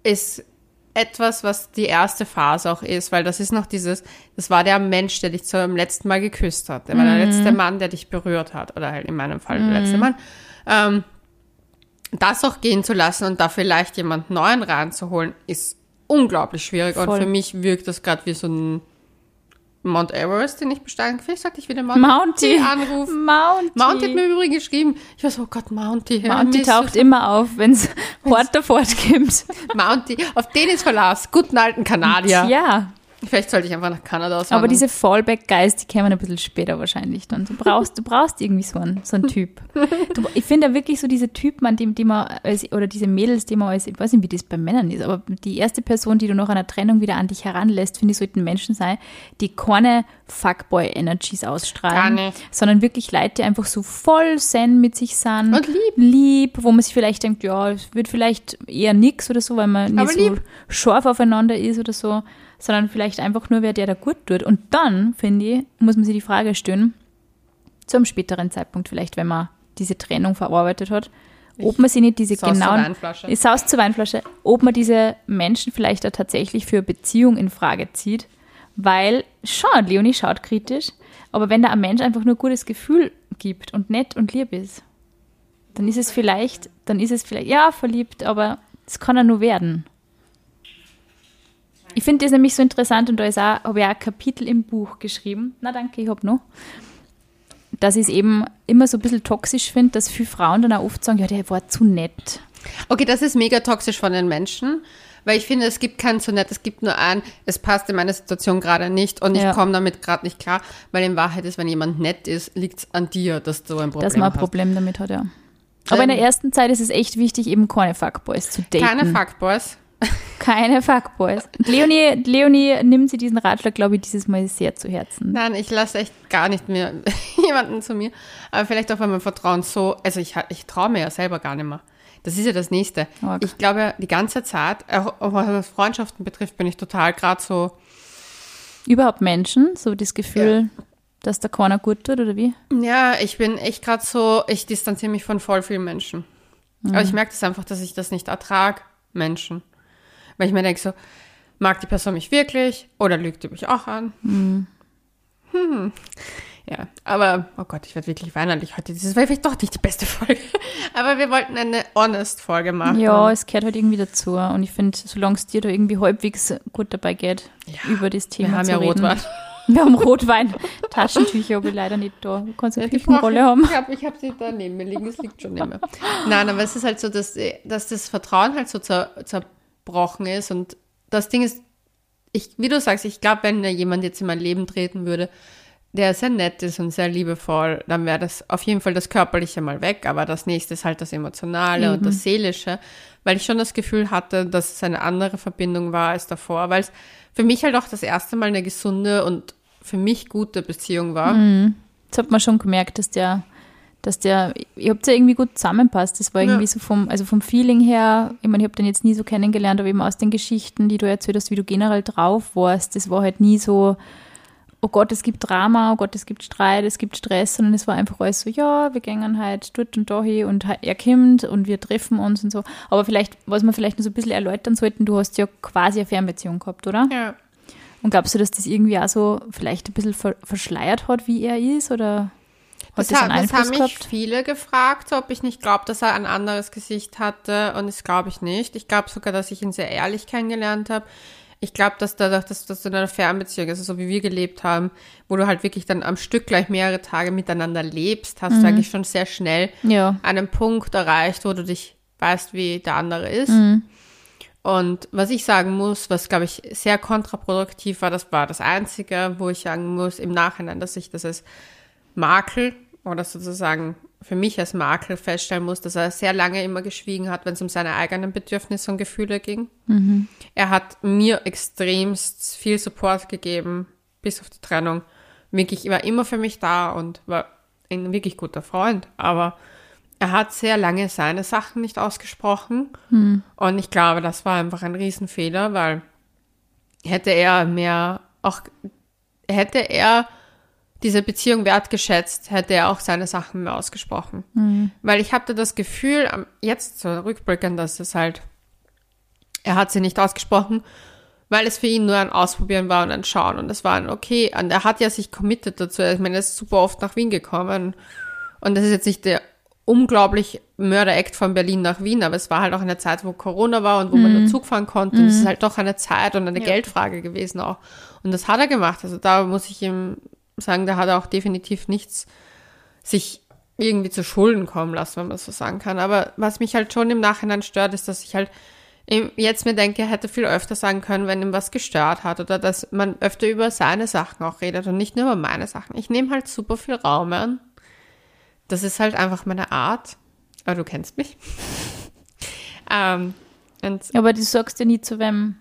ist etwas, was die erste Phase auch ist, weil das ist noch dieses, das war der Mensch, der dich zum letzten Mal geküsst hat. Der war der letzte Mann, der dich berührt hat. Oder halt in meinem Fall der letzte Mann. Ähm, das auch gehen zu lassen und da vielleicht jemand Neuen reinzuholen, ist unglaublich schwierig. Und Voll. für mich wirkt das gerade wie so ein Mount Everest, den ich besteigen. Vielleicht sollte ich wieder Mount Mounty. anrufen. Mounty. Mounty hat mir übrigens geschrieben. Ich war so, oh Gott, Mounty. Mounty taucht immer auf, wenn es hart davor gibt. Mounty, auf den ist Verlass. Guten alten Kanadier. Ja, Vielleicht sollte ich einfach nach Kanada auswandern. aber diese Fallback-Guys, die kämen ein bisschen später wahrscheinlich dann. Du brauchst, du brauchst irgendwie so einen, so einen Typ. Du, ich finde da wirklich so diese Typen, an dem, die man, als, oder diese Mädels, die man als, ich weiß nicht, wie das bei Männern ist, aber die erste Person, die du nach einer Trennung wieder an dich heranlässt, finde ich, sollten Menschen sein, die keine Fuckboy-Energies ausstrahlen, Gar nicht. sondern wirklich Leute, die einfach so voll zen mit sich sind. Und lieb. Lieb, wo man sich vielleicht denkt, ja, es wird vielleicht eher nix oder so, weil man nicht Aber so lieb. scharf aufeinander ist oder so, sondern vielleicht einfach nur, wer der da gut tut. Und dann, finde ich, muss man sich die Frage stellen, zum späteren Zeitpunkt vielleicht, wenn man diese Trennung verarbeitet hat, ob man sie nicht diese Saus zur genauen... Weinflasche. Ich Saus zur Weinflasche. Ob man diese Menschen vielleicht auch tatsächlich für Beziehung in Frage zieht, weil, schon, Leonie schaut kritisch, aber wenn da ein Mensch einfach nur ein gutes Gefühl gibt und nett und lieb ist, dann ist es vielleicht, dann ist es vielleicht, ja, verliebt, aber es kann er nur werden. Ich finde das nämlich so interessant und da ist auch, habe ich auch ein Kapitel im Buch geschrieben. Na danke, ich habe noch. Dass ich es eben immer so ein bisschen toxisch finde, dass viele Frauen dann auch oft sagen, ja, der war zu nett. Okay, das ist mega toxisch von den Menschen, weil ich finde, es gibt kein so nett, es gibt nur ein, es passt in meine Situation gerade nicht und Ja. ich komme damit gerade nicht klar, weil in Wahrheit ist, wenn jemand nett ist, liegt es an dir, dass du ein Problem dass man ein hast. Problem damit hat, ja. Aber in der Ähm, ersten Zeit ist es echt wichtig, eben keine Fuckboys zu daten. Keine Fuckboys. Keine Fuckboys. Leonie, Leonie nimmt sie diesen Ratschlag, glaube ich, dieses Mal sehr zu Herzen. Nein, ich lasse echt gar nicht mehr *laughs* jemanden zu mir. Aber vielleicht auch, weil mein Vertrauen so, also ich, ich traue mir ja selber gar nicht mehr. Das ist ja das Nächste. Arg. Ich glaube, die ganze Zeit, auch auch was Freundschaften betrifft, bin ich total gerade so, Überhaupt Menschen, so das Gefühl, dass da keiner gut tut, oder wie? ja, ich bin echt gerade so, ich distanziere mich von voll vielen Menschen. Aber ich merke das einfach, dass ich das nicht ertrage, Menschen. Weil ich mir denke so, mag die Person mich wirklich oder lügt die mich auch an? Hm. Ja, aber, oh Gott, ich werde wirklich weinerlich heute. Das war vielleicht doch nicht die beste *laughs* Folge. Aber wir wollten eine Honest-Folge machen. Ja, es gehört halt irgendwie dazu. Und ich finde, solange es dir da irgendwie halbwegs gut dabei geht, Ja, über das Thema wir haben zu ja reden. Rotwein. *laughs* Wir haben Rotwein. Taschentücher habe ich leider nicht da. Du kannst eine Ja, die Küchenrolle haben. Ich habe ich hab sie da neben mir liegen, es liegt schon neben mir. Nein, aber es ist halt so, dass, dass das Vertrauen halt so zer, zerbrochen ist. Und das Ding ist, ich, wie du sagst, ich glaube, wenn da jemand jetzt in mein Leben treten würde, der sehr nett ist und sehr liebevoll, dann wäre das auf jeden Fall das Körperliche mal weg, aber das nächste ist halt das Emotionale und das Seelische, weil ich schon das Gefühl hatte, dass es eine andere Verbindung war als davor, weil es für mich halt auch das erste Mal eine gesunde und für mich gute Beziehung war. Das hat man schon gemerkt, dass der, dass der, ihr habt ja irgendwie gut zusammenpasst. Das war irgendwie Ja. so vom, also vom Feeling her, ich meine, ich habe den jetzt nie so kennengelernt, aber eben aus den Geschichten, die du erzählt hast, wie du generell drauf warst, das war halt nie so, oh Gott, es gibt Drama, oh Gott, es gibt Streit, es gibt Stress, sondern es war einfach alles so, ja, wir gehen halt dort und da hin und er kommt und wir treffen uns und so. Aber vielleicht, was wir vielleicht noch so ein bisschen erläutern sollten, du hast ja quasi eine Fernbeziehung gehabt, oder? Ja. Und glaubst du, dass das irgendwie auch so vielleicht ein bisschen ver verschleiert hat, wie er ist? Oder hat Das, das, einen ha- das haben mich gehabt? viele gefragt, ob ich nicht glaube, dass er ein anderes Gesicht hatte. Und das glaube ich nicht. Ich glaube sogar, dass ich ihn sehr ehrlich kennengelernt habe. Ich glaube, dass dadurch, dass das in einer Fernbeziehung ist, also so wie wir gelebt haben, wo du halt wirklich dann am Stück gleich mehrere Tage miteinander lebst, hast Mhm. du eigentlich schon sehr schnell Ja. einen Punkt erreicht, wo du dich weißt, wie der andere ist. Mhm. Und was ich sagen muss, was glaube ich sehr kontraproduktiv war, das war das Einzige, wo ich sagen muss im Nachhinein, dass ich das als Makel oder sozusagen für mich als Makel feststellen muss, dass er sehr lange immer geschwiegen hat, wenn es um seine eigenen Bedürfnisse und Gefühle ging. Er hat mir extremst viel Support gegeben, bis auf die Trennung. Wirklich, er war immer für mich da und war ein wirklich guter Freund, aber er hat sehr lange seine Sachen nicht ausgesprochen. Und ich glaube, das war einfach ein Riesenfehler, weil hätte er mehr auch, hätte er diese Beziehung wertgeschätzt, hätte er auch seine Sachen mehr ausgesprochen. Weil ich hatte das Gefühl, jetzt so rückblickend, dass es halt, er hat sie nicht ausgesprochen, weil es für ihn nur ein Ausprobieren war und ein Schauen. Und es war ein okay. Und er hat ja sich committed dazu. Ich meine, er ist super oft nach Wien gekommen. Und das ist jetzt nicht der unglaublich Mörder-Act von Berlin nach Wien, aber es war halt auch eine Zeit, wo Corona war und wo man nur Zug fahren konnte. Und es ist halt doch eine Zeit und eine Ja. Geldfrage gewesen auch. Und das hat er gemacht. Also da muss ich ihm sagen, da hat er auch definitiv nichts sich irgendwie zu Schulden kommen lassen, wenn man so sagen kann. Aber was mich halt schon im Nachhinein stört, ist, dass ich halt jetzt mir denke, er hätte viel öfter sagen können, wenn ihm was gestört hat oder dass man öfter über seine Sachen auch redet und nicht nur über meine Sachen. Ich nehme halt super viel Raum an. Das ist halt einfach meine Art. Aber du kennst mich. *laughs* ähm, und Aber du sagst ja nie zu wem,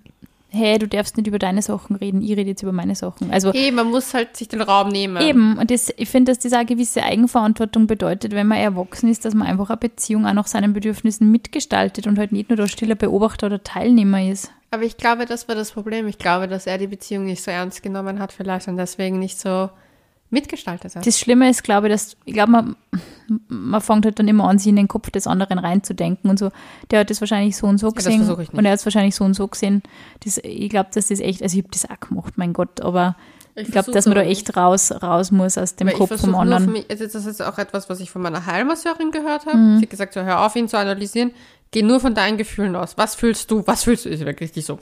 hey, du darfst nicht über deine Sachen reden, ich rede jetzt über meine Sachen. Also hey, man muss halt sich den Raum nehmen. Eben, und das, ich finde, dass das auch eine gewisse Eigenverantwortung bedeutet, wenn man erwachsen ist, dass man einfach eine Beziehung auch nach seinen Bedürfnissen mitgestaltet und halt nicht nur der stille Beobachter oder Teilnehmer ist. Aber ich glaube, das war das Problem. Ich glaube, dass er die Beziehung nicht so ernst genommen hat vielleicht und deswegen nicht so mitgestaltet hat. Das Schlimme ist, glaube ich, dass, ich glaube, man, man fängt halt dann immer an, sich in den Kopf des anderen reinzudenken und so. Der hat das wahrscheinlich so und so gesehen ich nicht. und er hat es wahrscheinlich so und so gesehen. Das, ich glaube, dass das echt, also ich habe das auch gemacht, mein Gott, aber ich, glaube, versuch's dass man da echt raus, raus muss aus dem ich Kopf vom anderen. mich, also das ist auch etwas, was ich von meiner Heilmasseurin gehört habe. Mhm. Sie hat gesagt, so, hör auf, ihn zu analysieren. Geh nur von deinen Gefühlen aus. Was fühlst du? Was fühlst du? Ich wirklich so.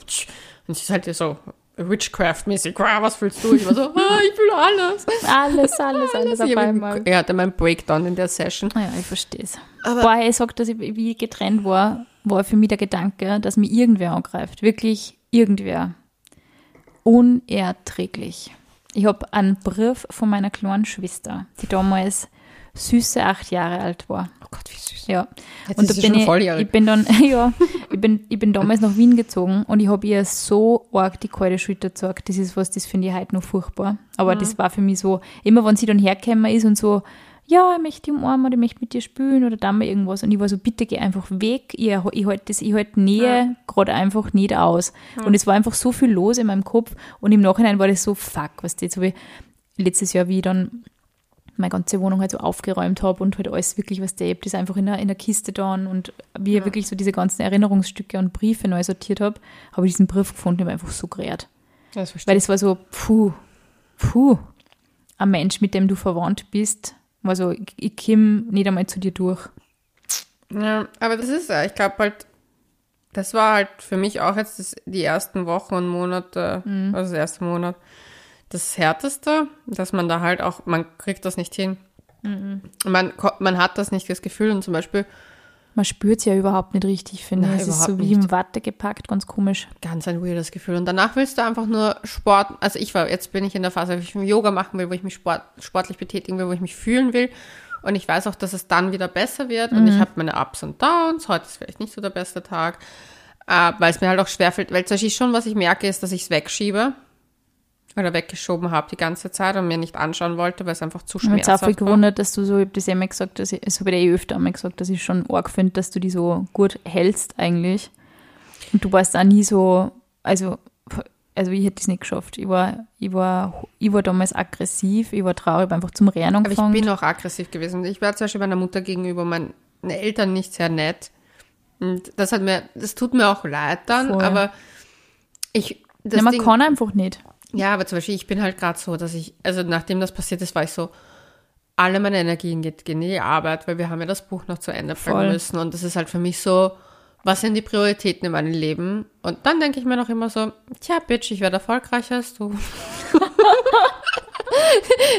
Und sie ist halt so Witchcraft-mäßig. "Ah, Was fühlst du? Ich war so, *laughs* ah, ich fühle alles. Alles, alles, *laughs* alles auf Ich hab- einmal. Er hatte meinen Breakdown in der Session. Ah Ja, ich verstehe es. Aber- Boah, er sagt, dass ich wie getrennt war, war für mich der Gedanke, dass mir irgendwer angreift. Wirklich irgendwer. Unerträglich. Ich habe einen Brief von meiner kleinen Schwester, die damals süße acht Jahre alt war. Gott, wie süß. Ja. Jetzt und ist da bin schon ich, ich bin dann, *laughs* ja, ich bin, ich bin damals nach Wien gezogen und ich habe ihr so arg die kalte Schulter gezeigt. Das ist was, das finde ich heute noch furchtbar. Aber Mhm. das war für mich so, immer wenn sie dann hergekommen ist und so, ja, ich möchte dich umarmen oder ich möchte mit dir spielen oder dann mal irgendwas. Und ich war so, bitte geh einfach weg. Ich, ich halte das, ich halte Nähe gerade einfach nicht aus. Und es war einfach so viel los in meinem Kopf. Und im Nachhinein war das so, fuck, was jetzt habe ich letztes Jahr, wie ich dann meine ganze Wohnung halt so aufgeräumt habe und halt alles wirklich, was der das einfach in der, in der Kiste dann und wie ich wirklich so diese ganzen Erinnerungsstücke und Briefe neu sortiert habe, habe ich diesen Brief gefunden und einfach so gerät. Das Weil es war so, puh, puh. ein Mensch, mit dem du verwandt bist. Also ich, ich komme nicht einmal zu dir durch. Ja, aber das ist ja, ich glaube halt, das war halt für mich auch jetzt das, die ersten Wochen und Monate, Mhm. also das erste Monat, das Härteste, dass man da halt auch, man kriegt das nicht hin. Mhm. Man, man hat das nicht, das Gefühl und zum Beispiel Man spürt es ja überhaupt nicht richtig, finde ich. Es ist so wie nicht. im Watte gepackt, ganz komisch. ganz ein weirdes Gefühl. Und danach willst du einfach nur Sport, also ich war, jetzt bin ich in der Phase, wo ich Yoga machen will, wo ich mich Sport, sportlich betätigen will, wo ich mich fühlen will. Und ich weiß auch, dass es dann wieder besser wird. Und ich habe meine Ups und Downs. Heute ist vielleicht nicht so der beste Tag, äh, weil es mir halt auch schwerfällt. Weil zum Beispiel schon, was ich merke, ist, dass ich es wegschiebe oder weggeschoben habe die ganze Zeit und mir nicht anschauen wollte, weil es einfach zu Ich habe jetzt auch schmerzhaft viel war. gewundert, dass du so, ich habe das immer gesagt, dass ich, das habe ich eh öfter einmal gesagt, dass ich schon arg finde, dass du die so gut hältst eigentlich. Und du warst auch nie so, also, also ich hätte das nicht geschafft. Ich war, ich war, ich war damals aggressiv, ich war traurig, habe einfach zum Rennen Aber ich angefangen. bin auch aggressiv gewesen. Ich war zum Beispiel meiner Mutter gegenüber meinen Eltern nicht sehr nett. Und das hat mir, das tut mir auch leid dann, Voll. aber ich, das ja, man Ding, kann einfach nicht. Ja, aber zum Beispiel, ich bin halt gerade so, dass ich, also nachdem das passiert ist, war ich so, alle meine Energien geht, gehen in die Arbeit, weil wir haben ja das Buch noch zu Ende bringen müssen und das ist halt für mich so, was sind die Prioritäten in meinem Leben? Und dann denke ich mir noch immer so, tja, Bitch, ich werde erfolgreicher als du. *laughs*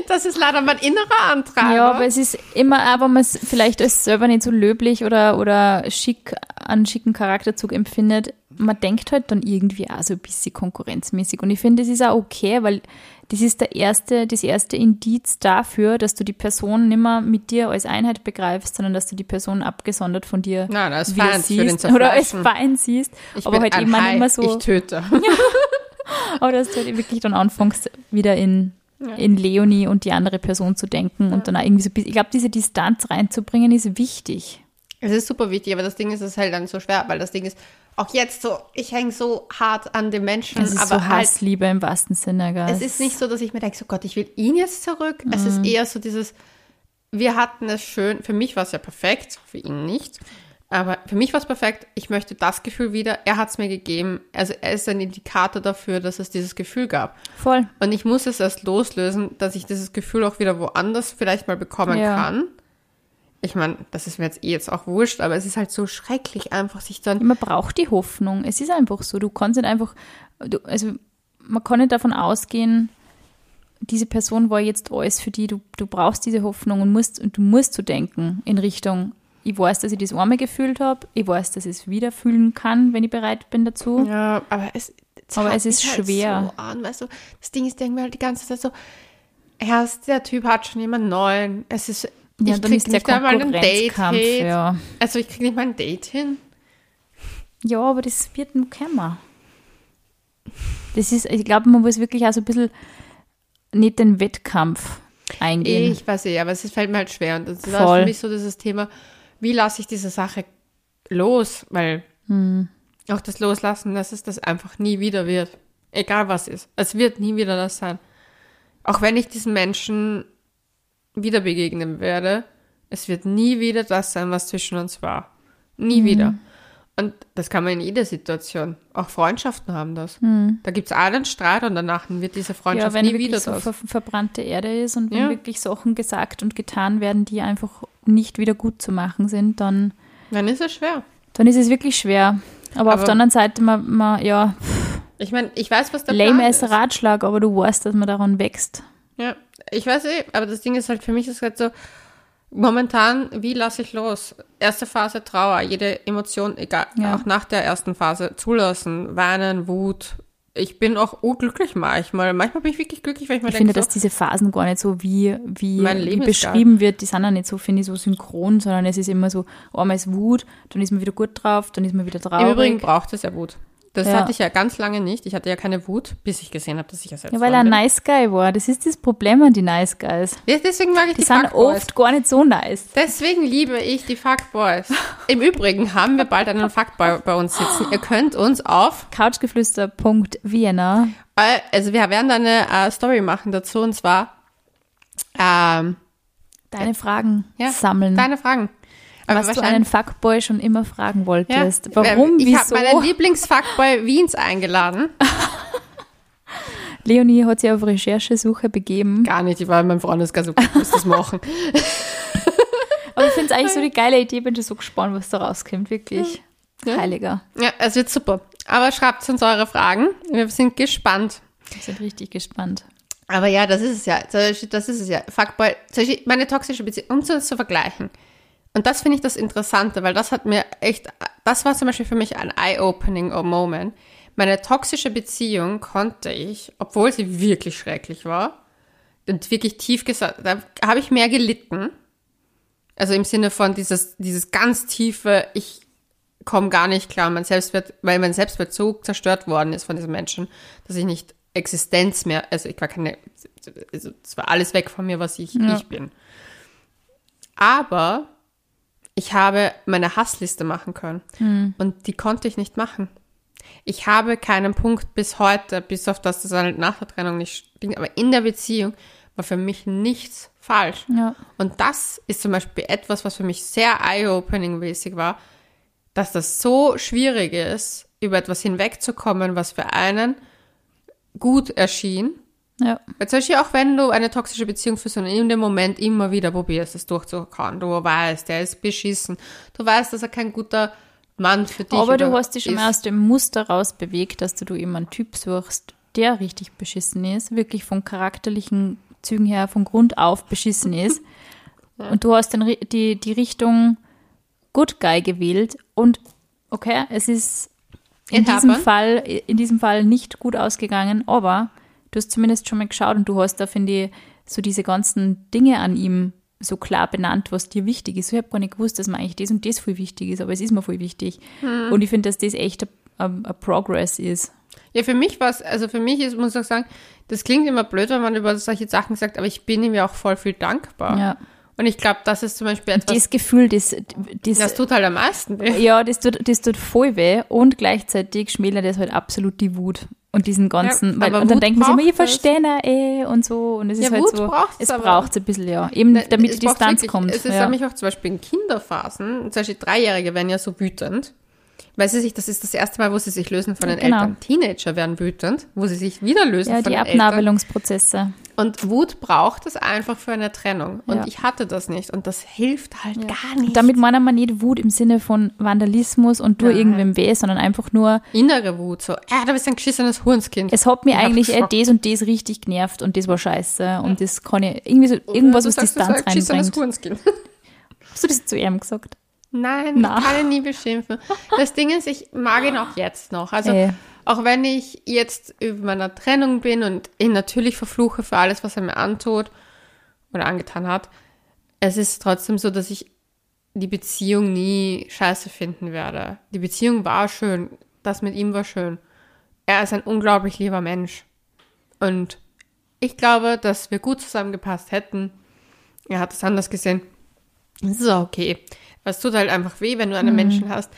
das ist leider mein innerer Antreiber. Ja, aber es ist immer, wenn man es vielleicht als selber nicht so löblich oder, oder schick, einen schicken Charakterzug empfindet, man denkt halt dann irgendwie auch so ein bisschen konkurrenzmäßig. Und ich finde, das ist auch okay, weil das ist der erste, das erste Indiz dafür, dass du die Person nicht mehr mit dir als Einheit begreifst, sondern dass du die Person abgesondert von dir Nein, als Feind siehst oder als. Feind siehst. Ich aber halt immer nicht mehr so. Ich töte. *laughs* Aber dass du halt wirklich dann anfängst, wieder in, in Leonie und die andere Person zu denken und dann auch irgendwie so, ein bisschen- ich glaube, diese Distanz reinzubringen ist wichtig. Es ist super wichtig, aber das Ding ist, es ist halt dann so schwer, weil das Ding ist, auch jetzt so, ich hänge so hart an den Menschen, Es ist aber so halt, Hassliebe im wahrsten Sinne, gell? es ist nicht so, dass ich mir denke, so Gott, ich will ihn jetzt zurück. Es Mhm. ist eher so dieses, wir hatten es schön, für mich war es ja perfekt, für ihn nicht. Aber für mich war es perfekt. Ich möchte das Gefühl wieder. Er hat es mir gegeben. Also er ist ein Indikator dafür, dass es dieses Gefühl gab. Voll. Und ich muss es erst loslösen, dass ich dieses Gefühl auch wieder woanders vielleicht mal bekommen Ja. kann. Ich meine, das ist mir jetzt eh jetzt auch wurscht, aber es ist halt so schrecklich, einfach sich dann. Man braucht die Hoffnung. Es ist einfach so. Du kannst nicht einfach, du, also man kann nicht davon ausgehen, diese Person war jetzt alles für die. Du, du brauchst diese Hoffnung und musst, und du musst so denken in Richtung, ich weiß, dass ich das einmal gefühlt habe, ich weiß, dass ich es wieder fühlen kann, wenn ich bereit bin dazu. Ja, aber es, Aber es ist halt schwer. So an, weißt du, das Ding ist, ich denke mir halt die ganze Zeit so, erst der Typ hat schon jemand neuen. Es ist, Ja, ich dann krieg ist der nicht einmal ein Date hin. ja. Also ich krieg nicht mal ein Date hin. Ja, aber das wird noch kommen. Das ist, ich glaube, man muss wirklich auch so ein bisschen nicht den Wettkampf eingehen. Ich weiß eh, aber es fällt mir halt schwer. Und das ist Voll. für mich so dieses Thema, wie lasse ich diese Sache los? Weil Hm. auch das Loslassen, dass es das einfach nie wieder wird. Egal was ist. Es wird nie wieder das sein. Auch wenn ich diesen Menschen wieder begegnen werde, es wird nie wieder das sein, was zwischen uns war. Nie Hm. wieder. Und das kann man in jeder Situation. Auch Freundschaften haben das. Da gibt es einen Streit und danach wird diese ja, Freundschaft wenn nie wieder so das. ver verbrannte Erde ist und wenn Ja. wirklich Sachen gesagt und getan werden, die einfach nicht wieder gut zu machen sind, dann, Dann ist es schwer. dann ist es wirklich schwer. Aber, auf Aber- der anderen Seite, man, man, ja, Ich meine, ich weiß, was der lame Plan ist. Ratschlag, aber du weißt, dass man daran wächst. Ja, ich weiß eh, aber das Ding ist halt, für mich ist halt so, momentan, wie lasse ich los? Erste Phase Trauer, jede Emotion, egal, Ja. auch nach der ersten Phase, zulassen, weinen, Wut. Ich bin auch urglücklich manchmal. Manchmal bin ich wirklich glücklich, weil ich mir Ich finde, denke, dass diese Phasen gar nicht so wie, wie, Mein wie beschrieben wird, die sind ja nicht so, finde ich, so synchron, sondern es ist immer so, einmal ist Wut, dann ist man wieder gut drauf, dann ist man wieder so, traurig. im Übrigen braucht es ja Wut. Das Ja. hatte ich ja ganz lange nicht. Ich hatte ja keine Wut, bis ich gesehen habe, dass ich ja selbst ja, weil er ein. Nice Guy war. Das ist das Problem an die Nice Guys. Ja, Deswegen mag ich Die die, sind Fuckboys. oft gar nicht so nice. Deswegen liebe ich die Fuckboys. *laughs* Im Übrigen haben wir bald einen Fuckboy bei uns sitzen. Ihr könnt uns auf Couchgeflüster.vienna. Äh, Also wir werden da eine äh, Story machen dazu und zwar ähm, Deine Fragen ja, sammeln. deine Fragen. Aber was du einen Fuckboy schon immer fragen wolltest. ja, Warum, ähm, Ich habe wieso? meinen Lieblingsfuckboy Wiens eingeladen. *laughs* Leonie hat sich auf Recherchesuche begeben. Gar nicht, ich war in meinem Freundeskreis, ich muss das machen. *laughs* Aber ich finde es eigentlich so eine geile Idee, bin schon so gespannt, was da rauskommt, wirklich. Ja. Heiliger. Ja, es wird super. Aber schreibt uns eure Fragen. Wir sind gespannt. Wir sind richtig gespannt. Aber ja, das ist es ja. Das ist es ja. Fuckboy, meine toxische Beziehung, um das zu vergleichen. Und das finde ich das Interessante, weil das hat mir echt, das war zum Beispiel für mich ein eye-opening Moment. Meine toxische Beziehung konnte ich, obwohl sie wirklich schrecklich war, und wirklich tief gesagt, da habe ich mehr gelitten. Also im Sinne von dieses, dieses ganz tiefe, ich komme gar nicht klar, mein Selbstwert, weil mein Selbstwert so zerstört worden ist von diesen Menschen, dass ich nicht Existenz mehr, also ich war keine, also es war alles weg von mir, was ich, Ja. ich bin. Aber ich habe meine Hassliste machen können und die konnte ich nicht machen. Ich habe keinen Punkt bis heute, bis auf das, das halt nach der Trennung nicht stimmt, aber in der Beziehung war für mich nichts falsch. Ja. Und das ist zum Beispiel etwas, was für mich sehr eye-opening-mäßig war, dass das so schwierig ist, über etwas hinwegzukommen, was für einen gut erschien. Ja. Weil Zum Beispiel auch wenn du eine toxische Beziehung führst und in dem Moment immer wieder probierst, es durchzukauen. Du weißt, der ist beschissen. Du weißt, dass er kein guter Mann für dich Aber du hast dich schon ist. mal aus dem Muster raus bewegt, dass du, du eben einen Typ suchst, der richtig beschissen ist, wirklich von charakterlichen Zügen her von Grund auf beschissen ist. *laughs* Und du hast den, Ri- die, die Richtung Good Guy gewählt und okay, es ist in It diesem happened. Fall, in diesem Fall nicht gut ausgegangen, aber du hast zumindest schon mal geschaut und du hast da, finde ich, so diese ganzen Dinge an ihm so klar benannt, was dir wichtig ist. Ich habe gar nicht gewusst, dass mir eigentlich das und das viel wichtig ist, aber es ist mir voll wichtig. Hm. Und ich finde, dass das echt ein Progress ist. Ja, für mich war es, also für mich ist, muss ich auch sagen, das klingt immer blöd, wenn man über solche Sachen sagt, aber ich bin ihm ja auch voll viel dankbar. Ja. Und ich glaube, das ist zum Beispiel etwas, Das Gefühl, das, das, das tut halt am meisten weh. ja, das tut, das tut voll weh und gleichzeitig schmälert das halt absolut die Wut und diesen ganzen, Ja, weil, aber und dann denkt man sich immer, ich es. verstehe eh und so und es ist Ja, halt Wut so, braucht's es braucht es ein bisschen, ja, eben damit Es die Distanz wirklich- kommt. Es ist ja. nämlich auch zum Beispiel in Kinderphasen, zum Beispiel Dreijährige werden ja so wütend, weil sie sich, das ist das erste Mal, wo sie sich lösen von den Genau. Eltern. Teenager werden wütend, wo sie sich wieder lösen ja, von die den Eltern. Abnabelungsprozesse. Und Wut braucht es einfach für eine Trennung. Und Ja. ich hatte das nicht. Und das hilft halt gar nicht. Damit meinen wir nicht Wut im Sinne von Vandalismus und du irgendwem weh, sondern einfach nur, Innere Wut, so, ah, du bist ein geschissenes Hurenskind. es hat mir eigentlich geschockt. das und das richtig genervt und das war scheiße und das kann ich, irgendwie so, irgendwas, du was Distanz du bist ein geschissenes reinbringt. Hurenskind. *laughs* Hast du das zu ihm gesagt? Nein, Na. ich kann ihn nie beschimpfen. Das Ding ist, ich mag ihn auch jetzt noch. Also, Ey. auch wenn ich jetzt über meiner Trennung bin und ihn natürlich verfluche für alles, was er mir antut oder angetan hat, es ist trotzdem so, dass ich die Beziehung nie scheiße finden werde. Die Beziehung war schön. Das mit ihm war schön. Er ist ein unglaublich lieber Mensch. Und ich glaube, dass wir gut zusammengepasst hätten. Er hat es anders gesehen. Das ist auch okay. Es tut halt einfach weh, wenn du einen Menschen hast,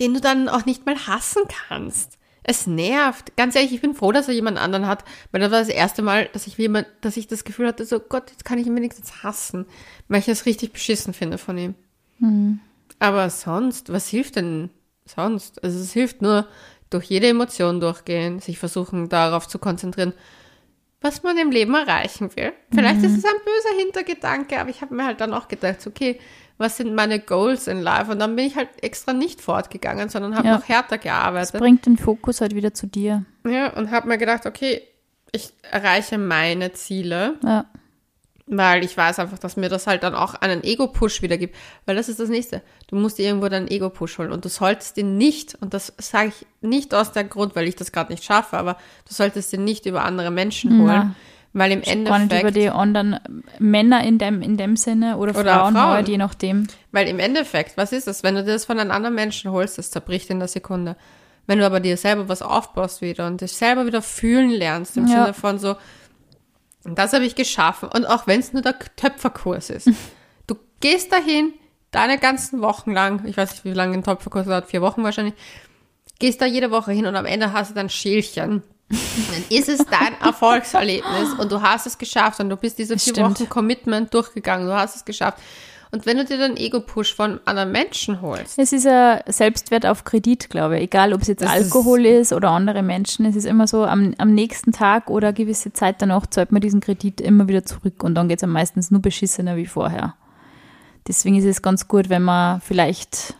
den du dann auch nicht mal hassen kannst. Es nervt. Ganz ehrlich, ich bin froh, dass er jemand anderen hat, weil das war das erste Mal, dass ich jemand, dass ich das Gefühl hatte, so Gott, jetzt kann ich ihn wenigstens hassen, weil ich es richtig beschissen finde von ihm. Aber sonst, was hilft denn sonst? Also es hilft nur durch jede Emotion durchgehen, sich versuchen darauf zu konzentrieren, was man im Leben erreichen will. Vielleicht ist es ein böser Hintergedanke, aber ich habe mir halt dann auch gedacht, okay, was sind meine Goals in life? Und dann bin ich halt extra nicht fortgegangen, sondern habe Ja. noch härter gearbeitet. Bringt den Fokus halt wieder zu dir. Ja, und habe mir gedacht, okay, ich erreiche meine Ziele, Ja. weil ich weiß einfach, dass mir das halt dann auch einen Ego-Push wieder gibt. Weil das ist das Nächste. Du musst dir irgendwo deinen Ego-Push holen und du solltest den nicht, und das sage ich nicht aus dem Grund, weil ich das gerade nicht schaffe, aber du solltest den nicht über andere Menschen holen, weil im nicht über Endeffekt, die anderen Männer in dem, in dem Sinne oder, Oder Frauen, Frauen. halt, je nachdem. weil im Endeffekt, was ist das, wenn du dir das von einem anderen Menschen holst, das zerbricht in der Sekunde. Wenn du aber dir selber was aufbaust wieder und dich selber wieder fühlen lernst, im Ja. Sinne von so, das habe ich geschaffen. Und auch wenn es nur der Töpferkurs ist. *laughs* Du gehst dahin, deine ganzen Wochen lang, ich weiß nicht, wie lange ein Töpferkurs dauert, vier Wochen wahrscheinlich, gehst da jede Woche hin und am Ende hast du dann Schälchen. Dann ist es dein Erfolgserlebnis und du hast es geschafft und du bist diese vier Stimmt. Wochen Commitment durchgegangen, du hast es geschafft. Und wenn du dir dann Ego-Push von anderen Menschen holst. Es ist ein Selbstwert auf Kredit, glaube ich. Egal, ob es jetzt Das Alkohol ist, oder andere Menschen. Es ist immer so, am, am nächsten Tag oder eine gewisse Zeit danach zahlt man diesen Kredit immer wieder zurück und dann geht es am meistens nur beschissener wie vorher. Deswegen ist es ganz gut, wenn man vielleicht